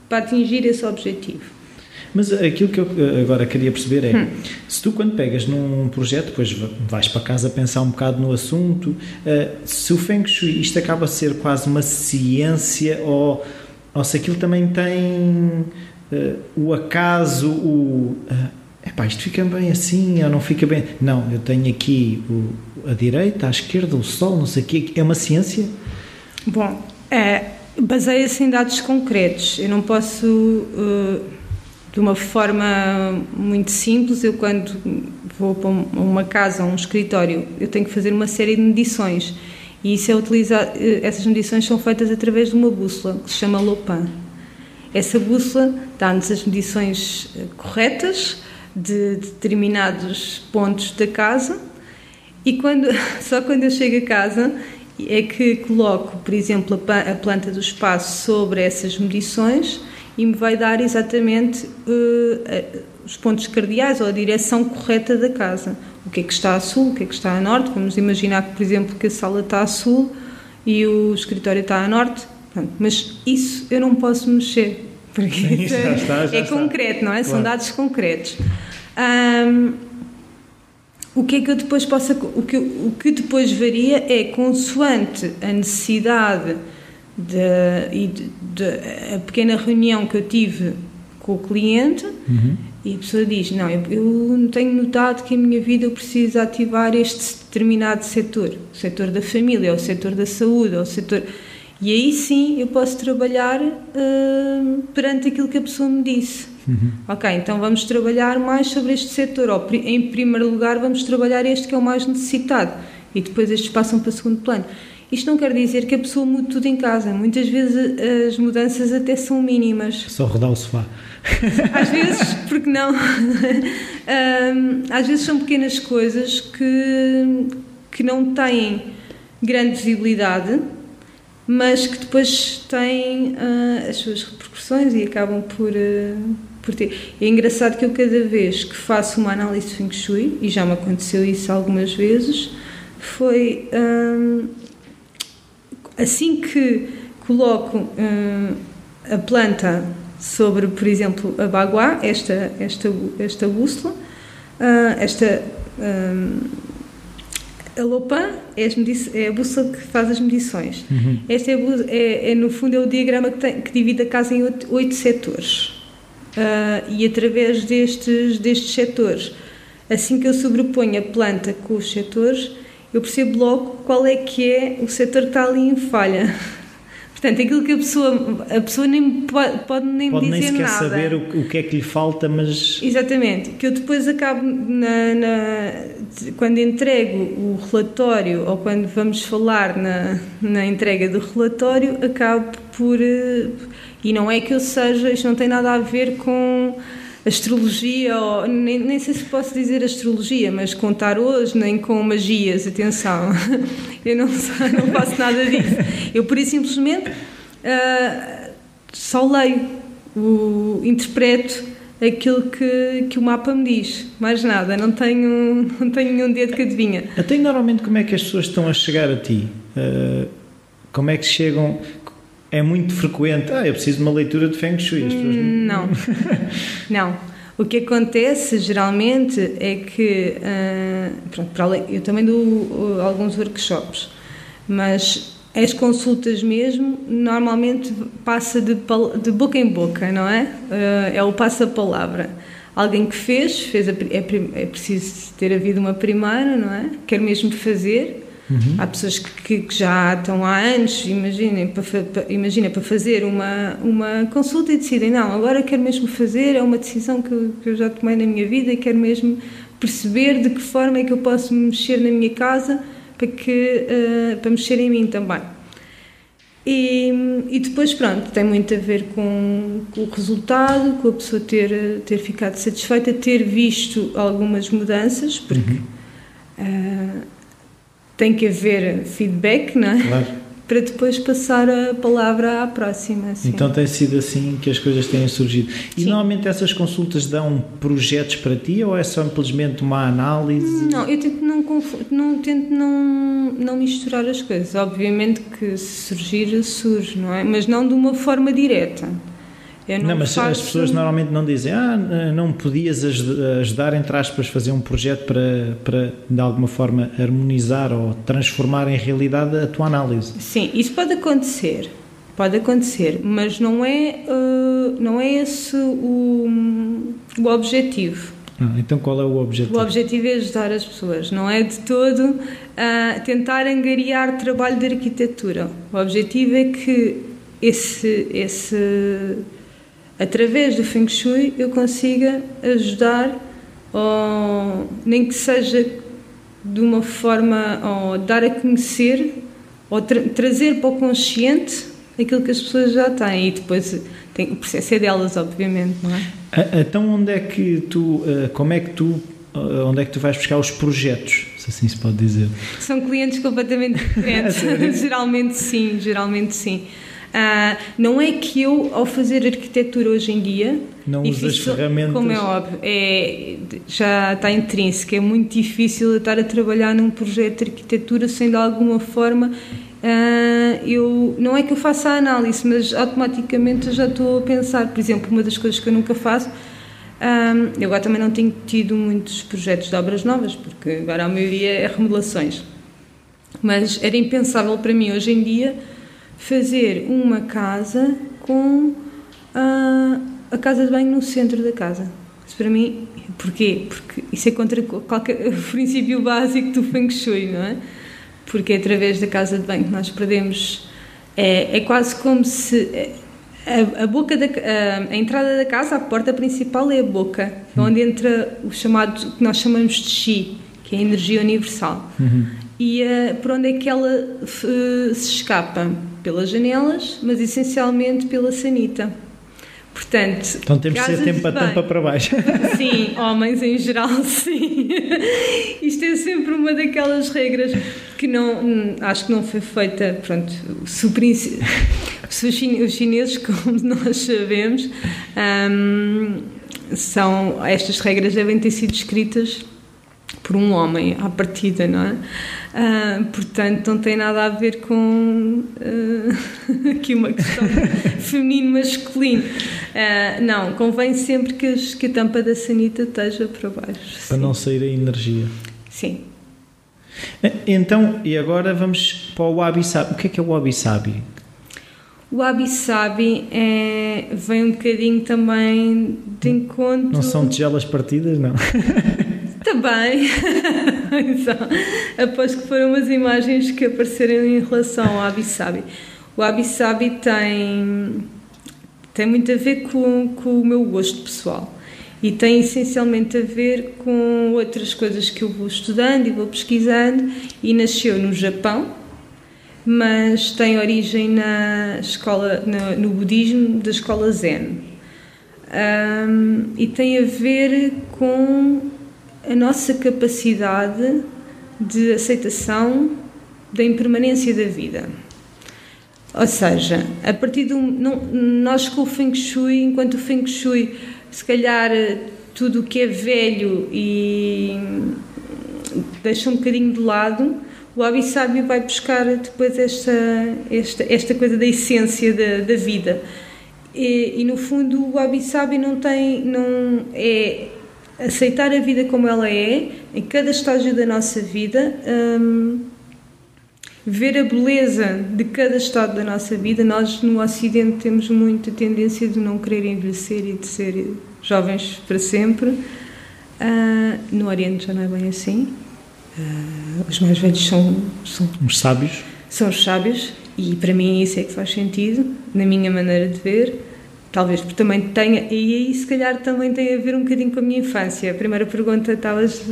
para atingir esse objetivo. Mas aquilo que eu eh, agora queria perceber é, hum. se tu quando pegas num projeto, depois vais para casa pensar um bocado no assunto, uh, se o Feng Shui, isto acaba a ser quase uma ciência ou ou se aquilo também tem uh, o acaso, o. Uh, epá, isto fica bem assim ou não fica bem. Não, eu tenho aqui o, a direita, a esquerda, o sol, não sei o quê. É uma ciência? Bom, é, baseia-se em dados concretos. Eu não posso, uh, de uma forma muito simples, eu quando vou para uma casa, um escritório, eu tenho que fazer uma série de medições. E isso é utilizado, eh, essas medições são feitas através de uma bússola que se chama Lopan. Essa bússola dá-nos as medições eh, corretas de determinados pontos da casa e quando, *laughs* só quando eu chego a casa é que coloco, por exemplo, a planta do espaço sobre essas medições e me vai dar exatamente uh, os pontos cardeais ou a direção correta da casa. O que é que está a sul, o que é que está a norte. Vamos imaginar que, por exemplo, que a sala está a sul e o escritório está a norte. Pronto, mas isso eu não posso mexer. *laughs* Porque já está, já é está. concreto, não é? Claro. São dados concretos. Um, o que é que eu depois posso. O que, o que depois varia é consoante a necessidade de, e de, de, a pequena reunião que eu tive com o cliente uhum. e a pessoa diz: Não, eu, eu tenho notado que em minha vida eu preciso ativar este determinado setor, o setor da família, o setor da saúde, o setor. E aí sim eu posso trabalhar uh, perante aquilo que a pessoa me disse. Uhum. Ok, então vamos trabalhar mais sobre este setor. Ou, em primeiro lugar, vamos trabalhar este que é o mais necessitado. E depois estes passam para o segundo plano. Isto não quer dizer que a pessoa mude tudo em casa. Muitas vezes as mudanças até são mínimas. Só rodar o sofá. Às vezes, porque não? *laughs* às vezes são pequenas coisas que, que não têm grande visibilidade mas que depois têm uh, as suas repercussões e acabam por, uh, por ter. É engraçado que eu, cada vez que faço uma análise de Feng Shui, e já me aconteceu isso algumas vezes, foi assim que coloco a planta sobre, por exemplo, a baguá, esta, esta, esta bússola, esta a Lopan é, é, a bússola que faz as medições. Uhum. Esta é, é, é, no fundo, é o diagrama que, tem, que divide a casa em oito, oito setores. Uh, e através destes, destes setores, assim que eu sobreponho a planta com os setores, eu percebo logo qual é que é o setor que está ali em falha. *laughs* Portanto, aquilo que a pessoa, a pessoa nem pode, pode nem pode dizer nem nada. saber o, o, que é que lhe falta, mas... Exatamente, que eu depois acabo, na, na, quando entrego o relatório ou quando vamos falar na, na entrega do relatório, acabo por... Eh, e não é que eu seja, isto não tem nada a ver com astrologia, ou, nem, nem sei se posso dizer astrologia, mas com tarôs, nem com magias, atenção, *laughs* eu não, não faço nada disso. Eu, por isso, simplesmente, uh, só leio, o, interpreto aquilo que, que o mapa me diz, mais nada, não tenho, não tenho nenhum dedo que adivinha. Até normalmente como é que as pessoas estão a chegar a ti? Uh, como é que chegam, é muito frequente. Ah, eu preciso de uma leitura de Feng Shui. As pessoas... Não, não. *laughs* O que acontece geralmente é que, uh, pronto, para além, eu também dou uh, alguns workshops, mas as consultas mesmo normalmente passa de, de boca em boca, não é? Uh, é o passa-palavra. Alguém que fez, fez a, é, é preciso ter havido uma primeira, não é? Quer mesmo fazer, Uhum. Há pessoas que, que, já estão há anos, imaginem, para, imagina, para fazer uma, uma consulta e decidem, não, agora quero mesmo fazer, é uma decisão que, que eu já tomei na minha vida e quero mesmo perceber de que forma é que eu posso mexer na minha casa para, que, uh, para mexer em mim também. E, e, depois, pronto, tem muito a ver com, com, o resultado, com a pessoa ter, ter ficado satisfeita, ter visto algumas mudanças, porque uhum. uh, tem que haver feedback, não é? Claro. Para depois passar a palavra à próxima. Sim. Então tem sido assim que as coisas têm surgido. E Sim. normalmente essas consultas dão projetos para ti ou é só simplesmente uma análise? Não, eu tento não, não, tento não, não misturar as coisas. Obviamente que se surgir, surge, não é? Mas não de uma forma direta. Eu não, não mas faço... as pessoas normalmente não dizem, ah, não podias ajudar, entre aspas, fazer um projeto para, para de alguma forma harmonizar ou transformar em realidade a tua análise. Sim, isso pode acontecer, pode acontecer, mas não é, uh, não é esse o, o objetivo. Ah, então qual é o objetivo? O objetivo é ajudar as pessoas, não é de todo uh, tentar angariar trabalho de arquitetura. O objetivo é que esse, esse, através do Feng Shui eu consiga ajudar, ou, nem que seja de uma forma, ou dar a conhecer, ou tra trazer para o consciente aquilo que as pessoas já têm e depois tem, o processo é delas, obviamente, não é? Então onde é que tu, eh, como é que tu, eh, onde é que tu vais buscar os projetos, se assim se pode dizer? São clientes completamente *laughs* diferentes, *laughs* geralmente sim, geralmente sim. Uh, não é que eu, ao fazer arquitetura hoje em dia, não usas ferramentas. Como é óbvio, é, já está intrínseco, é muito difícil estar a trabalhar num projeto de arquitetura sem de alguma forma Uh, eu não é que eu faça a análise, mas automaticamente eu já estou a pensar. Por exemplo, uma das coisas que eu nunca faço, uh, eu agora também não tenho tido muitos projetos de obras novas, porque agora a maioria é remodelações. Mas era impensável para mim hoje em dia fazer uma casa com uh, a casa de banho no centro da casa. Isso para mim, porquê? Porque isso é contra qualquer o *laughs* princípio básico do Feng Shui, não é? porque é através da casa de banho que nós perdemos. É, é quase como se a, a boca da, a, a, entrada da casa, a porta principal é a boca, uhum. onde entra o chamado que nós chamamos de chi, que é a energia universal. Uhum. E uh, por onde é que ela uh, se escapa? Pelas janelas, mas essencialmente pela sanita. Portanto, então temos que ser tempo a tampa para baixo. *laughs* Sim, homens em geral, *laughs* sim. Isto é sempre uma daquelas regras que não, acho que não foi feita, pronto, os chineses, *laughs* como nós sabemos, um, são, estas regras devem ter sido escritas por um homem à partida, não é? Uh, portanto, não tem nada a ver com uh, *laughs* aqui uma questão *laughs* feminino-masculino. Uh, não, convém sempre que, as, que, a tampa da sanita esteja para baixo. Para sim. não sair a energia. Sim. Então, e agora vamos para o wabi-sabi. O que é que é o wabi-sabi? O wabi-sabi é, vem um bocadinho também de encontro... Não são tigelas partidas, não? *laughs* Também. *laughs* após que foram umas imagens que apareceram em relação ao Abisabi. O Abisabi tem, tem muito a ver com, com o meu gosto pessoal e tem essencialmente a ver com outras coisas que eu vou estudando e vou pesquisando e nasceu no Japão mas tem origem na escola no, no budismo da escola Zen um, e tem a ver com a nossa capacidade de aceitação da impermanência da vida. Ou seja, a partir do. Não, nós com o Feng Shui, enquanto o Feng Shui, se calhar tudo o que é velho e deixa um bocadinho de lado, o Abi Sábio vai buscar depois esta, esta, esta coisa da essência da, da vida. E, e, no fundo o Abi Sábio não tem. Não, é, aceitar a vida como ela é, em cada estágio da nossa vida, um, ver a beleza de cada estado da nossa vida. Nós no Ocidente temos muita tendência de não querer envelhecer e de ser jovens para sempre. Uh, no Oriente já não é bem assim. Uh, os mais velhos são, são os sábios. São os sábios e para mim isso é que faz sentido na minha maneira de ver. Talvez porque também tenha, e aí se calhar também tem a ver um bocadinho com a minha infância. A primeira pergunta estavas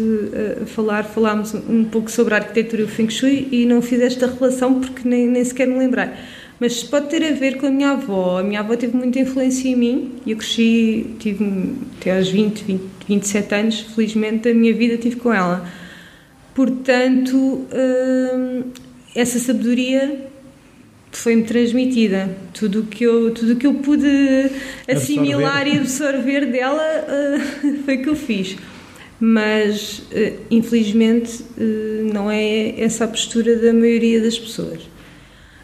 a falar, falámos um pouco sobre a arquitetura e o Feng Shui e não fiz esta relação porque nem, nem sequer me lembrar. Mas pode ter a ver com a minha avó. A minha avó teve muita influência em mim e eu cresci, tive até aos 20, 20, 27 anos, felizmente a minha vida tive com ela. Portanto, hum, essa sabedoria foi-me transmitida. Tudo que eu, tudo que eu pude assimilar absorver. e absorver dela uh, *laughs* foi o que eu fiz. Mas, uh, infelizmente, uh, não é essa a postura da maioria das pessoas.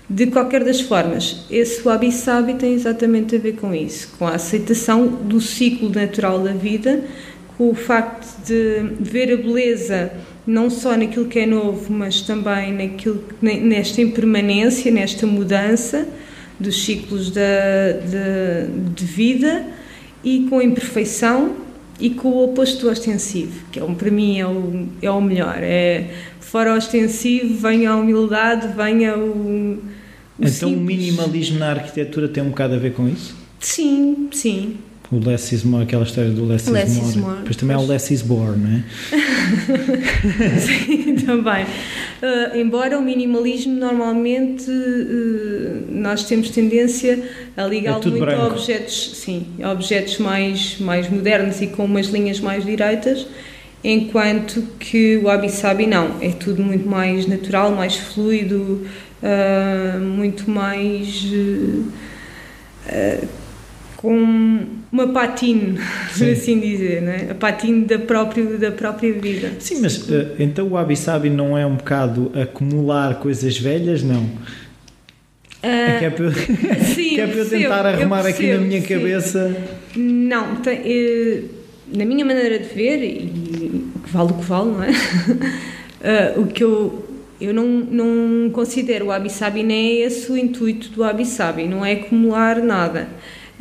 De qualquer das formas, esse wabi-sabi tem exatamente a ver com isso, com a aceitação do ciclo natural da vida, com o facto de ver a beleza não só naquilo que é novo, mas também naquilo, nesta impermanência, nesta mudança dos ciclos de, de, de vida e com a imperfeição e com o oposto do ostensivo, que é, para mim é o, é o melhor. É, fora o ostensivo, vem a humildade, vem o, o Então simples. o minimalismo na arquitetura tem um bocado a ver com isso? Sim, sim. O less is more, aquela história do less, Less is, is more. more, Depois também há o less is born, não é? *laughs* *laughs* Sim, também. Uh, embora o minimalismo normalmente uh, nós temos tendência a ligá-lo É muito a branco. objetos, sim, a objetos mais, mais modernos e com umas linhas mais direitas, enquanto que o Wabi Sabi não, é tudo muito mais natural, mais fluido, uh, muito mais com uma patine, por Sim. assim dizer, não é? a patine da própria, da própria vida. Sim, mas eh, então o Wabi Sabi não é um bocado acumular coisas velhas, não? É que é para eu, *laughs* Sim, que é para eu tentar arrumar aqui na minha sim. cabeça. Não, tem, eh, na minha maneira de ver, e vale o que vale, não é? Eh, *laughs* o que eu, eu não, não considero o Wabi Sabi, nem é esse o intuito do Wabi Sabi, não é acumular nada.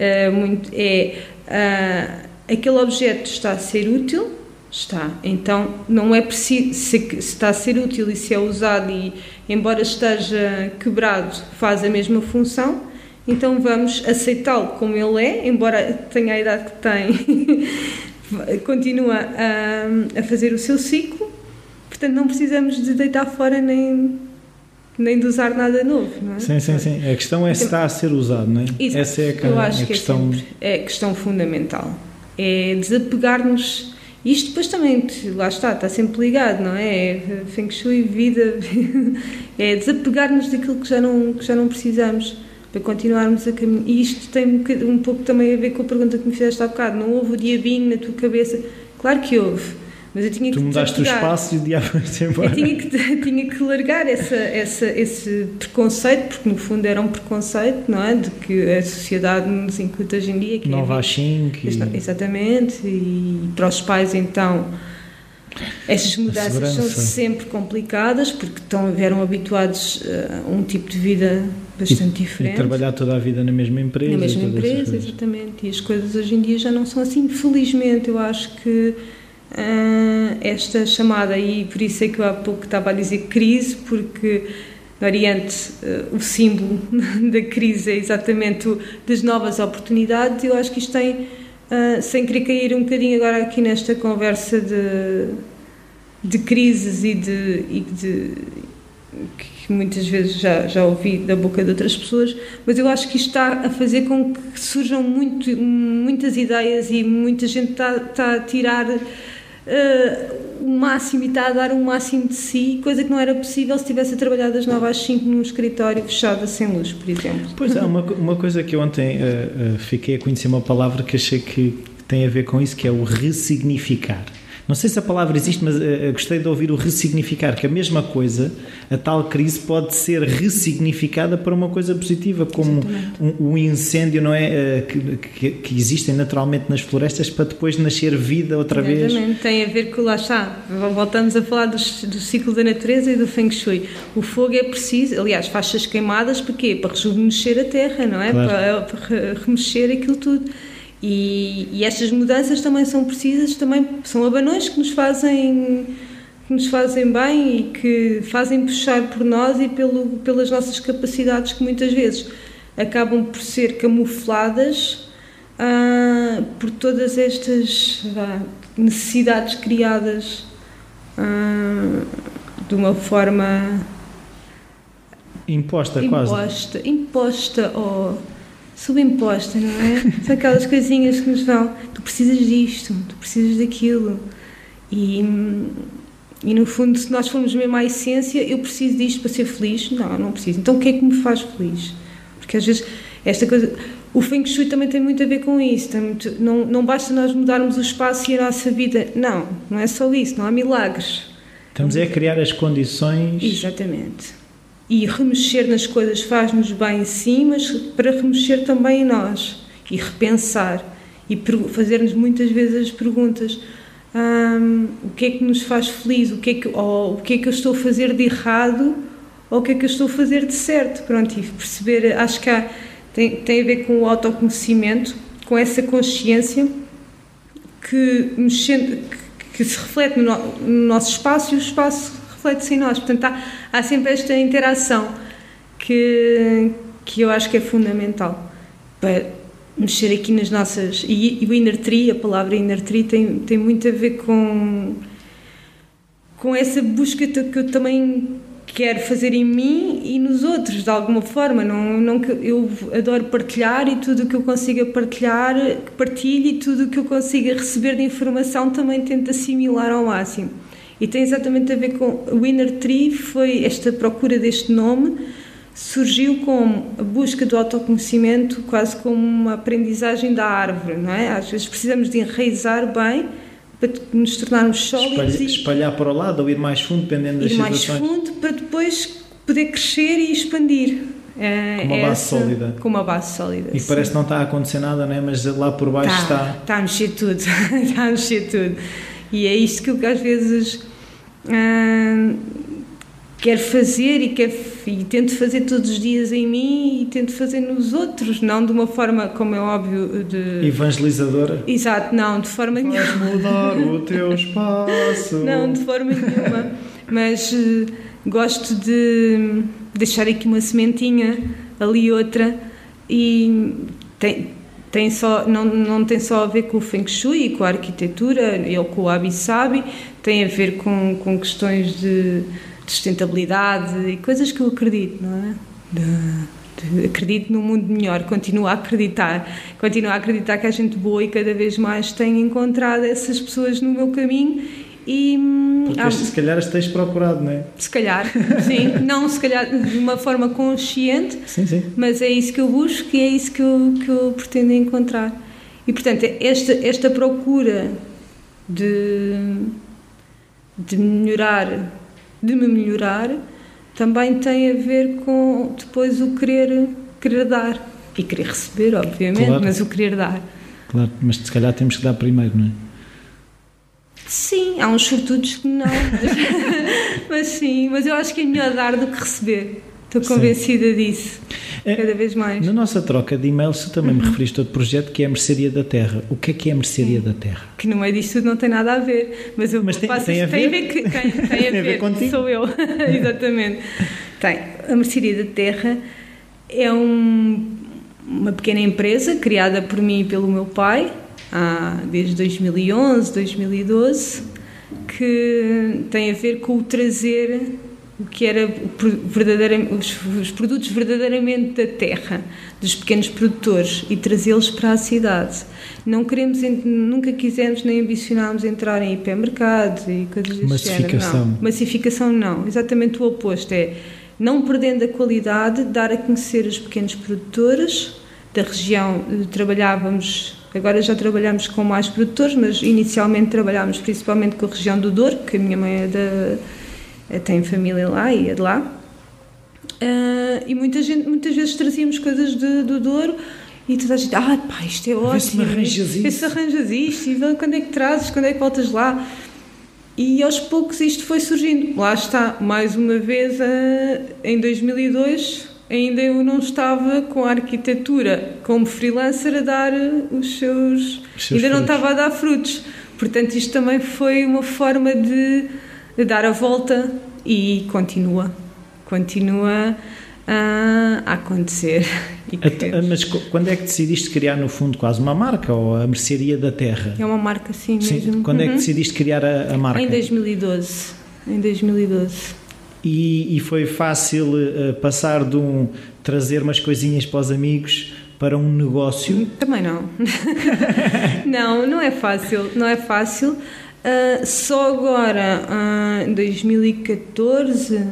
Eh, muito, é ah, aquele objeto está a ser útil, está. Então não é preciso, se, se está a ser útil e se é usado e embora esteja quebrado, faz a mesma função. Então vamos aceitá-lo como ele é, embora tenha a idade que tem, *laughs* continua a, a fazer o seu ciclo, portanto não precisamos de deitar fora nem, nem de usar nada novo, não é? Sim, sim, sim. A questão é se está a ser usado, não é? Exato. Essa é a, Eu acho a que questão. é, sempre, é a questão fundamental. É desapegar-nos. Isto depois também, lá está, está sempre ligado, não é? é Feng Shui, vida. *laughs* É desapegar-nos daquilo que já, não, que já não precisamos para continuarmos a caminhar. E isto tem um, um pouco também a ver com a pergunta que me fizeste há bocado. Não houve o diabinho na tua cabeça? Claro que houve, mas eu tinha que Tu mudaste o espaço e o diabo *laughs* foi embora. Eu tinha que, tinha que largar essa, essa, esse preconceito, porque no fundo era um preconceito, não é? De que a sociedade nos incute hoje em dia. Que é Nova 5 e... Exa- Exatamente, e para os pais então essas mudanças são sempre complicadas porque estão, eram habituados a um tipo de vida bastante E diferente. trabalhar toda a vida na mesma empresa. Na mesma empresa, exatamente. E as coisas hoje em dia já não são assim. Felizmente, eu acho que ah, esta chamada, e por isso é que eu há pouco estava a dizer crise, porque no Oriente ah, o símbolo *laughs* da crise é exatamente o das novas oportunidades. Eu acho que isto tem, ah, sem querer cair um bocadinho agora aqui nesta conversa de, de crises e de. E de que muitas vezes já, já ouvi da boca de outras pessoas, mas eu acho que isto está a fazer com que surjam muito, muitas ideias e muita gente está, está a tirar eh, o máximo e está a dar o máximo de si, coisa que não era possível se estivesse a trabalhar das 9 às 5 num escritório fechado sem luz, por exemplo. Pois é, uma, uma coisa que eu ontem eh, eh, fiquei a conhecer uma palavra que achei que tem a ver com isso, que é o ressignificar. Não sei se a palavra existe, mas eh, gostei de ouvir o ressignificar, que a mesma coisa, a tal crise pode ser ressignificada para uma coisa positiva, como um, um incêndio, não é? eh, que, que, existem naturalmente nas florestas para depois nascer vida outra vez. Exatamente, tem a ver com, lá está, voltamos a falar do, do ciclo da natureza e do Feng Shui. O fogo é preciso, aliás, faixas queimadas, para quê? Para rejuvenescer a terra, não é? Claro. Para, para re- remexer aquilo tudo. E, e estas mudanças também são precisas, também são abanões que nos fazem que nos fazem bem e que fazem puxar por nós e pelo, pelas nossas capacidades que muitas vezes acabam por ser camufladas ah, por todas estas necessidades criadas ah, de uma forma Imposta, quase. imposta, imposta ou subimposta, não é? *laughs* São aquelas coisinhas que nos vão, tu precisas disto, tu precisas daquilo. E, e no fundo, se nós formos mesmo à essência, eu preciso disto para ser feliz? Não, não preciso. Então o que é que me faz feliz? Porque às vezes esta coisa. O Feng Shui também tem muito a ver com isso. Muito- não, não basta nós mudarmos o espaço e a nossa vida. Não, não é só isso, não há milagres. Estamos é a criar as condições. Exatamente. E remexer nas coisas faz-nos bem sim, mas para remexer também em nós. E repensar. E fazer-nos muitas vezes as perguntas. o que é que nos faz feliz? O que, é que, ou, o que é que eu estou a fazer de errado? Ou o que é que eu estou a fazer de certo? Pronto, e perceber, acho que há, tem, tem a ver com o autoconhecimento, com essa consciência que, mexendo, que, que se reflete no, no, nosso espaço e o espaço reflete-se em nós. Portanto, há, há sempre esta interação que, que eu acho que é fundamental para mexer aqui nas nossas. E, e o inner tree, a palavra inner tree, tem, tem muito a ver com, com essa busca que eu também quero fazer em mim e nos outros, de alguma forma. Não, não, eu adoro partilhar e tudo o que eu consiga partilhar, partilho e tudo o que eu consiga receber de informação também tento assimilar ao máximo. E tem exatamente a ver com o Inner Tree, foi esta procura deste nome, surgiu como a busca do autoconhecimento, quase como uma aprendizagem da árvore, não é? Às vezes precisamos de enraizar bem para nos tornarmos sólidos espalhar, espalhar para o lado ou ir mais fundo, dependendo das situações. Ir mais fundo para depois poder crescer e expandir. É, com uma base essa, sólida. Com uma base sólida. E sim. parece que não está a acontecer nada, né? mas lá por baixo está. Está, está a mexer tudo. está *laughs* a mexer tudo. E é isto que eu às vezes quero fazer e, quero, e tento fazer todos os dias em mim e tento fazer nos outros, não de uma forma, como é óbvio, de. Evangelizadora? Exato, não, de forma Vais nenhuma. mudar o teu *laughs* espaço. Não, de forma nenhuma. Mas uh, gosto de deixar aqui uma sementinha, ali outra, e tem, tem só, não, não tem só a ver com o Feng Shui e com a arquitetura, ou com o Abi Sabi, tem a ver com, com questões de sustentabilidade e coisas que eu acredito, não é? De, de, acredito num mundo melhor, continuo a acreditar, continuo a acreditar que há gente boa e cada vez mais tenho encontrado essas pessoas no meu caminho e Porque há, se calhar as tens procurado, não é? Se calhar, *laughs* sim, não se calhar de uma forma consciente, sim, sim. mas é isso que eu busco e é isso que eu, que eu pretendo encontrar. E portanto, esta, esta procura de, de melhorar de me melhorar também tem a ver com depois o querer, querer dar e querer receber, obviamente, claro. mas o querer dar. Claro, mas se calhar temos que dar primeiro, não é? Sim, há uns sortudos que não, *laughs* mas, sim, mas eu acho que é melhor dar do que receber. Estou convencida sim. disso. É, cada vez mais. Na nossa troca de e-mails, tu também uhum. me referiste a outro projeto que é a Mercearia da Terra. O que é que é a Mercearia da Terra? Que no meio disto tudo não tem nada a ver. Mas, eu mas tem, faço, tem a ver? Tem a ver, que, tem, *laughs* tem a ver, ver contigo? sou eu. *laughs* Exatamente. Tem. A Mercearia da Terra é um, uma pequena empresa criada por mim e pelo meu pai há, desde 2011, 2012, que tem a ver com o trazer o que era os, os, produtos verdadeiramente da terra, dos pequenos produtores e trazê-los para a cidade. Não queremos, nunca quisemos nem ambicionámos entrar em hipermercados e coisas desse Massificação. género. Não. Massificação não, exatamente o oposto, é não perdendo a qualidade, dar a conhecer os pequenos produtores da região. Trabalhávamos Agora já trabalhamos com mais produtores, mas inicialmente trabalhámos principalmente com a região do Douro, que a minha mãe é da, tem família lá e é de lá. Uh, e muita gente, muitas vezes trazíamos coisas de, do Douro e toda a gente, ah, pá, isto é ótimo. Vê se arranjas isto. Vê se arranjas isto e quando é que trazes, quando é que voltas lá. E aos poucos isto foi surgindo. Lá está, mais uma vez, uh, em 2002, ainda eu não estava com a arquitetura como freelancer a dar os seus. Os seus ainda frutos. não estava a dar frutos. Portanto, isto também foi uma forma de de dar a volta e continua, continua a acontecer. *laughs* Mas quando é que decidiste criar, no fundo, quase uma marca, ou a Mercearia da Terra? É uma marca, sim, sim mesmo. Quando uhum. é que uhum. decidiste criar a, a, marca? Em 2012. Em 2012. E, e foi fácil uh, passar de um trazer umas coisinhas para os amigos para um negócio? Também não. *laughs* não, não é fácil, não é fácil. Uh, só agora, uh, em 2014,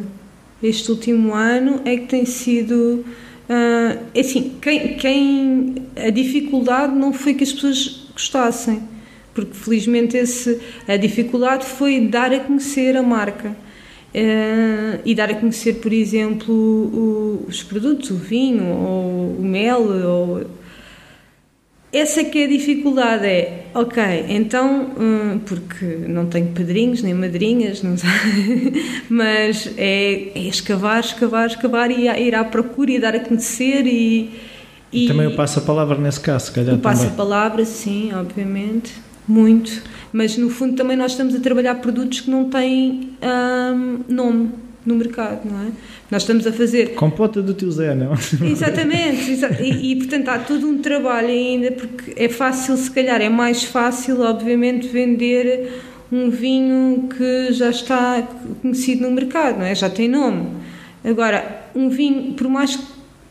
este último ano, é que tem sido. Uh, assim, quem, quem, a dificuldade não foi que as pessoas gostassem, porque felizmente esse, a dificuldade foi dar a conhecer a marca. Uh, e dar a conhecer, por exemplo, o, os produtos, o vinho, ou o mel, ou essa que é a dificuldade, é, ok, então, hum, porque não tenho padrinhos nem madrinhas, não sei, *laughs* mas é, é, escavar, escavar, escavar e ir à procura e dar a conhecer e... e também eu passo a palavra nesse caso, se calhar Eu passo a palavra, sim, obviamente. Muito. Mas no fundo também nós estamos a trabalhar produtos que não têm hum, nome no mercado, não é? Nós estamos a fazer. Compota do tio Zé, não? Exatamente, *laughs* e, e, portanto há todo um trabalho ainda, porque é fácil, se calhar, é mais fácil, obviamente, vender um vinho que já está conhecido no mercado, não é? Já tem nome. Agora, um vinho, por mais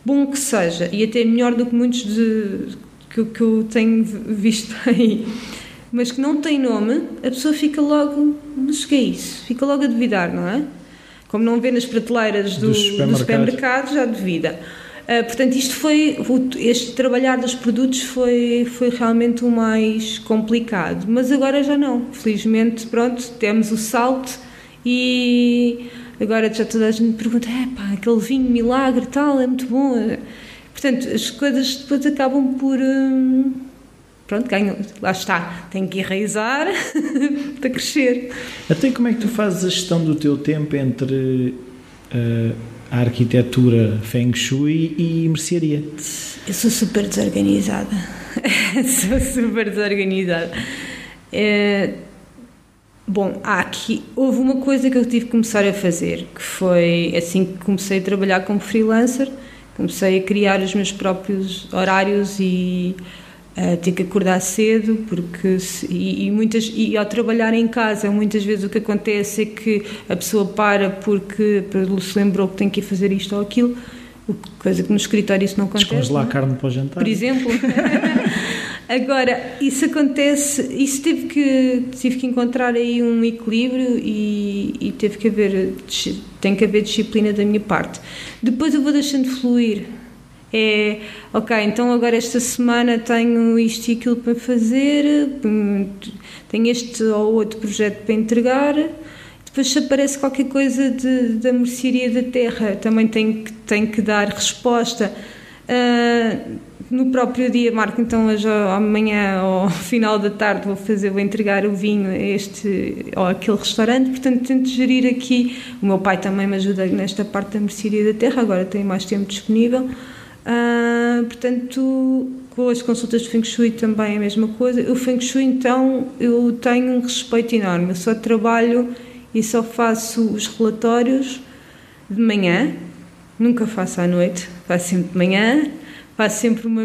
bom que seja, e até melhor do que muitos de, que, que eu tenho visto aí, mas que não tem nome, a pessoa fica logo, mas que é isso? Fica logo a duvidar, não é? Como não vê nas prateleiras do, dos supermercados. do supermercado, já duvida. Uh, portanto, isto foi, este trabalhar dos produtos foi, foi realmente o mais complicado, mas agora já não. Felizmente, pronto, temos o salto e agora já toda a gente pergunta: é pá, aquele vinho milagre tal, é muito bom. Portanto, as coisas depois acabam por. Hum, pronto, ganham, lá está, tem que enraizar *laughs* para crescer. Até como é que tu fazes a gestão do teu tempo entre uh, a arquitetura Feng Shui e mercearia? Eu sou super desorganizada. *laughs* sou super desorganizada. É, bom, há aqui, houve uma coisa que eu tive que começar a fazer, que foi assim que comecei a trabalhar como freelancer, comecei a criar os meus próprios horários e uh, ter que acordar cedo, porque se, e, e, muitas e ao trabalhar em casa, muitas vezes o que acontece é que a pessoa para porque se lembrou que tem que ir fazer isto ou aquilo, coisa que no escritório isso não acontece. Descongelar não? É? carne para o jantar. Por exemplo. *laughs* Agora, isso acontece, isso teve que, tive que encontrar aí um equilíbrio e, e teve que haver, tem que haver disciplina da minha parte. Depois eu vou deixando fluir, é ok, então agora esta semana tenho isto e aquilo para fazer, hum, tenho este ou outro projeto para entregar. Depois, se aparece qualquer coisa de, da mercearia da terra, também tenho que, tenho que dar resposta. Uh, no próprio dia, marco então hoje amanhã ou ao *laughs* final da tarde vou fazer, vou entregar o vinho a este ou aquele restaurante, portanto tento gerir aqui. O meu pai também me ajuda nesta parte da mercearia da terra, agora tenho mais tempo disponível. Uh, portanto, com as consultas de Feng Shui também é a mesma coisa. O Feng Shui, então, eu tenho um respeito enorme. Eu só trabalho e só faço os relatórios de manhã, nunca faço à noite, faço sempre de manhã. Faço sempre uma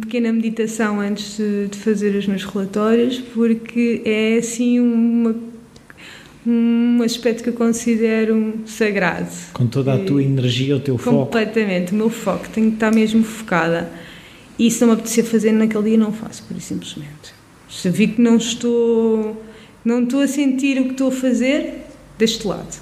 pequena meditação antes de, de fazer os meus relatórios, porque é assim uma um aspecto que eu considero sagrado. Com toda a tua energia, o teu completamente, foco. Completamente, o meu foco, tenho que estar mesmo focada. E se não me apetecer fazer naquele dia, não faço, por simplesmente. Se vi que não estou, não estou a sentir o que estou a fazer, deixo de lado.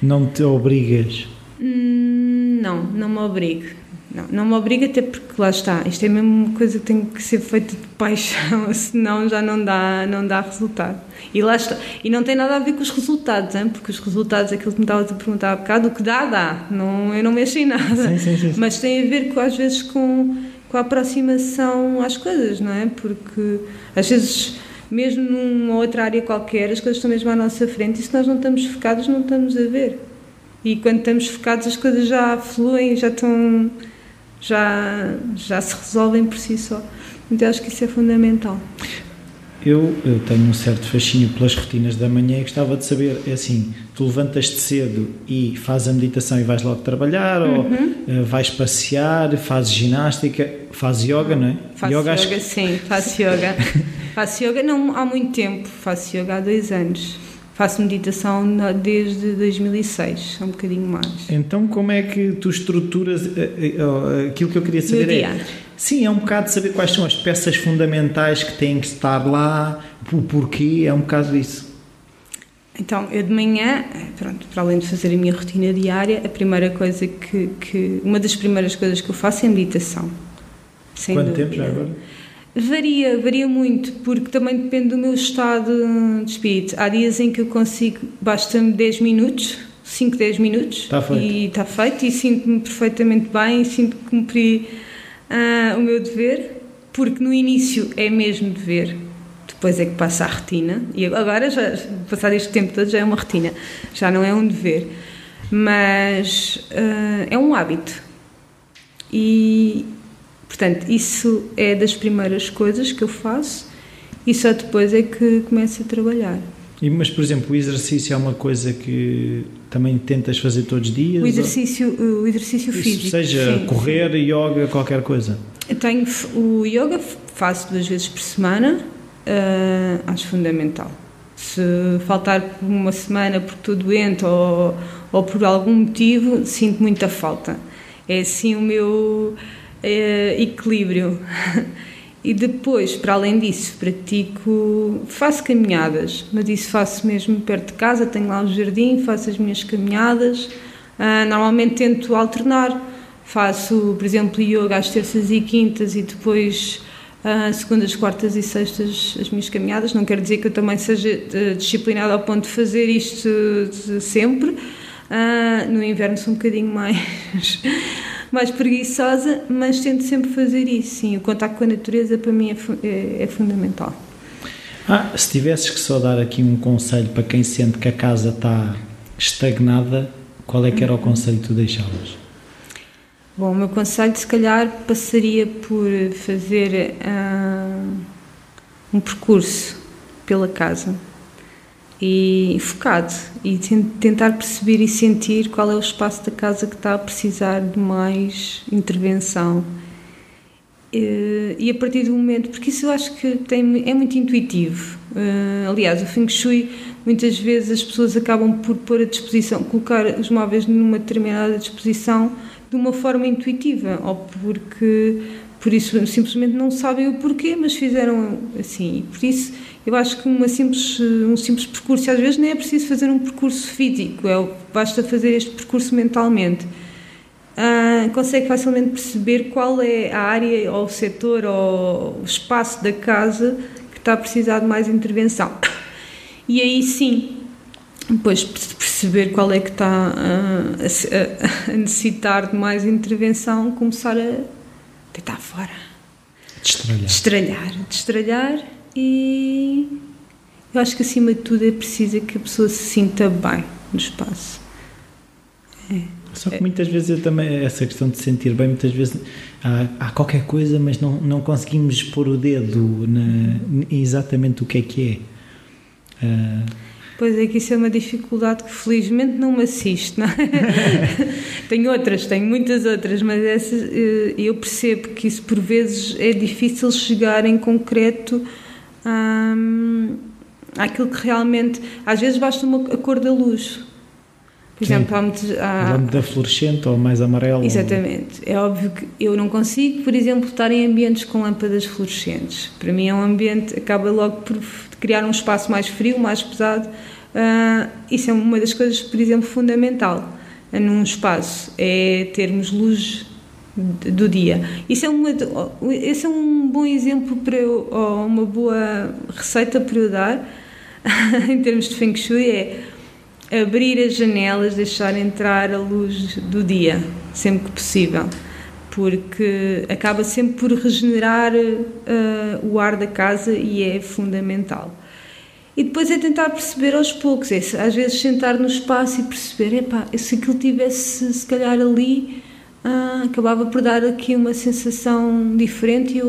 Não te obrigas? Hum, não, não me obrigo. Não, não me obriga até porque lá está, isto é mesmo uma coisa que tem que ser feita de paixão, *laughs* senão já não dá, não dá resultado. E lá está. E não tem nada a ver com os resultados, hein? porque os resultados, aquilo que me estava a perguntar há bocado, o que dá, dá. Não, eu não mexo em nada. Sim, sim, sim. Mas tem a ver com, às vezes com, com a aproximação às coisas, não é? Porque às vezes mesmo numa outra área qualquer, as coisas estão mesmo à nossa frente e se nós não estamos focados, não estamos a ver. E quando estamos focados, as coisas já fluem, já estão já, já se resolvem por si só. Então acho que isso é fundamental. Eu, eu, tenho um certo fascínio pelas rotinas da manhã e gostava de saber, é assim, tu levantas-te cedo e fazes a meditação e vais logo trabalhar, uhum. ou uh, vais passear, fazes ginástica, fazes yoga, não é? Faço yoga, yoga que... sim, faço yoga. *laughs* faço yoga não há muito tempo, faço yoga há dois anos. Faço meditação desde 2006, um bocadinho mais. Então, como é que tu estruturas eh, eh, aquilo que eu queria saber? Meu. É, sim, é um bocado saber quais são as peças fundamentais que têm que estar lá, o porquê, é um bocado isso. Então, eu de manhã, pronto, para além de fazer a minha rotina diária, a primeira coisa que, que uma das primeiras coisas que eu faço é meditação. Quanto dúvida. tempo já agora? Varia, varia muito, porque também depende do meu estado de espírito. Há dias em que eu consigo, basta-me 10 minutos, 5, 10 minutos, está feito. e está feito, e sinto-me perfeitamente bem, e sinto que cumpri uh, o meu dever, porque no início é mesmo dever, depois é que passa a rotina, e agora, já, passado este tempo todo, já é uma rotina, já não é um dever, mas uh, é um hábito. E, Portanto, isso é das primeiras coisas que eu faço e só depois é que começo a trabalhar. E, mas, por exemplo, o exercício é uma coisa que também tentas fazer todos os dias? O exercício, o exercício Isso, físico. Seja sim, correr, yoga, qualquer coisa. Eu tenho o yoga faço duas vezes por semana, uh, acho fundamental. Se faltar uma semana porque estou doente ou, ou por algum motivo, sinto muita falta. É assim o meu uh, equilíbrio. *laughs* E depois, para além disso, pratico, faço caminhadas, mas isso faço mesmo perto de casa, tenho lá o jardim, faço as minhas caminhadas. Uh, normalmente tento alternar, faço, por exemplo, yoga às terças e quintas e depois uh, segundas, quartas e sextas as minhas caminhadas. Não quer dizer que eu também seja uh, disciplinada ao ponto de fazer isto sempre. Uh, no inverno sou um bocadinho *laughs* mais mais preguiçosa, mas tento sempre fazer isso. Sim, o contato com a natureza para mim é, é, é fundamental. Ah, se tivesses que só dar aqui um conselho para quem sente que a casa está estagnada, qual é que era o conselho que tu deixavas? Bom, o meu conselho se calhar passaria por fazer uh, um percurso pela casa e focado e tentar perceber e sentir qual é o espaço da casa que está a precisar de mais intervenção. E a partir do momento, porque isso eu acho que tem, é muito intuitivo. Eh, aliás, o Feng Shui, muitas vezes as pessoas acabam por pôr a disposição, colocar os móveis numa determinada disposição de uma forma intuitiva, ou porque por isso simplesmente não sabem o porquê, mas fizeram assim. E por isso eu acho que uma simples, um simples percurso, às vezes nem é preciso fazer um percurso físico, é, basta fazer este percurso mentalmente. Ah, consegue facilmente perceber qual é a área ou o setor ou o espaço da casa que está a precisar de mais intervenção. E aí sim, depois perceber qual é que está a, a, a necessitar de mais intervenção, começar a deitar fora. Destralhar. Destralhar. Destralhar e eu acho que acima de tudo é preciso que a pessoa se sinta bem no espaço. É. Só que muitas vezes eu também, essa questão de sentir bem, muitas vezes há, há qualquer coisa, mas não, não conseguimos pôr o dedo na, exatamente o que é que é. Uh, Pois é que isso é uma dificuldade que felizmente não me assiste, não é? *laughs* tenho outras, tenho muitas outras, mas essas, eh, eu percebo que isso por vezes é difícil chegar em concreto hum, àquilo que realmente. Às vezes basta uma, a cor da luz. Por Sim. exemplo, há muitos. Há, da fluorescente ou mais amarelo. Exatamente. Ou... É óbvio que eu não consigo, por exemplo, estar em ambientes com lâmpadas fluorescentes. Para mim é um ambiente, acaba logo por criar um espaço mais frio, mais pesado. Uh, isso é uma das coisas, por exemplo, fundamental num espaço, é termos luz do dia. Isso é, uma, esse é um bom exemplo para eu, ou uma boa receita para eu dar *laughs* em termos de Feng Shui é abrir as janelas, deixar entrar a luz do dia, sempre que possível, porque acaba sempre por regenerar uh, o ar da casa e é fundamental. E depois é tentar perceber aos poucos, é, às vezes sentar no espaço e perceber, epá, se aquilo tivesse se calhar ali, ah, acabava por dar aqui uma sensação diferente e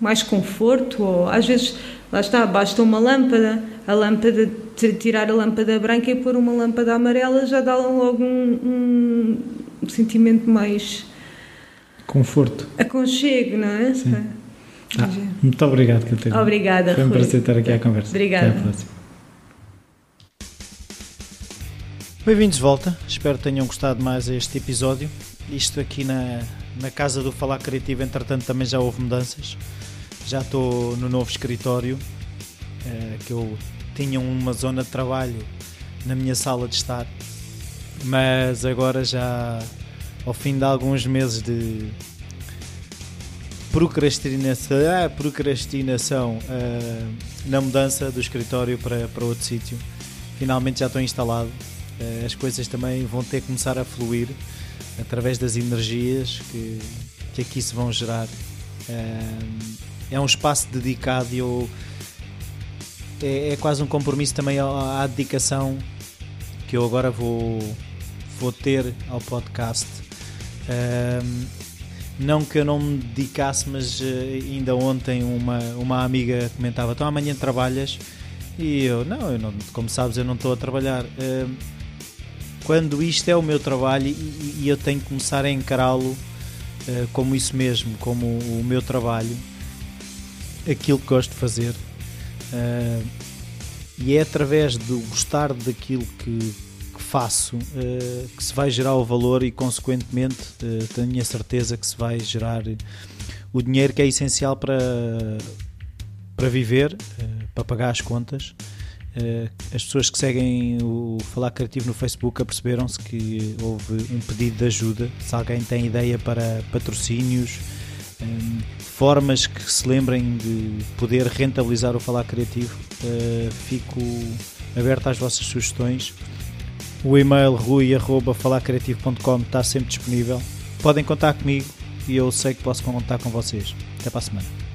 mais conforto, ou às vezes, lá está, basta uma lâmpada, a lâmpada, tirar a lâmpada branca e pôr uma lâmpada amarela já dá logo um, um sentimento mais... Conforto. Aconchego, não é? Sim. Ah, muito obrigado, Catarina. Obrigada, Foi um Rui. prazer estar aqui à conversa. Obrigada. Até à próxima. Bem-vindos de volta. Espero que tenham gostado mais este episódio. Isto aqui na, na casa do Falar Criativo, entretanto, também já houve mudanças. Já estou no novo escritório, é, que eu tinha uma zona de trabalho na minha sala de estar, mas agora já, ao fim de alguns meses de procrastinação, ah, procrastinação uh, na mudança do escritório para, para outro sítio. Finalmente já estou instalado. Uh, as coisas também vão ter que começar a fluir através das energias que, que aqui se vão gerar. É um espaço dedicado e eu, é, é, quase um compromisso também à, dedicação que eu agora vou, vou ter ao podcast. não que eu não me dedicasse, mas uh, ainda ontem uma, uma amiga comentava: Então amanhã trabalhas? E eu, não, eu não, como sabes, eu não estou a trabalhar. Uh, quando isto é o meu trabalho e, e eu tenho que começar a encará-lo uh, como isso mesmo, como o, o meu trabalho, aquilo que gosto de fazer. e é através de gostar daquilo que, faço uh, que se vai gerar o valor e, consequentemente, uh, tenho a certeza que se vai gerar o dinheiro que é essencial para, para viver, uh, para pagar as contas. As pessoas que seguem o Falar Criativo no Facebook aperceberam-se que houve um pedido de ajuda. Se alguém tem ideia para patrocínios, um, formas que se lembrem de poder rentabilizar o Falar Criativo, fico aberto às vossas sugestões. O e-mail rui.falacreativo.com está sempre disponível. Podem contar comigo e eu sei que posso contar com vocês. Até para a semana.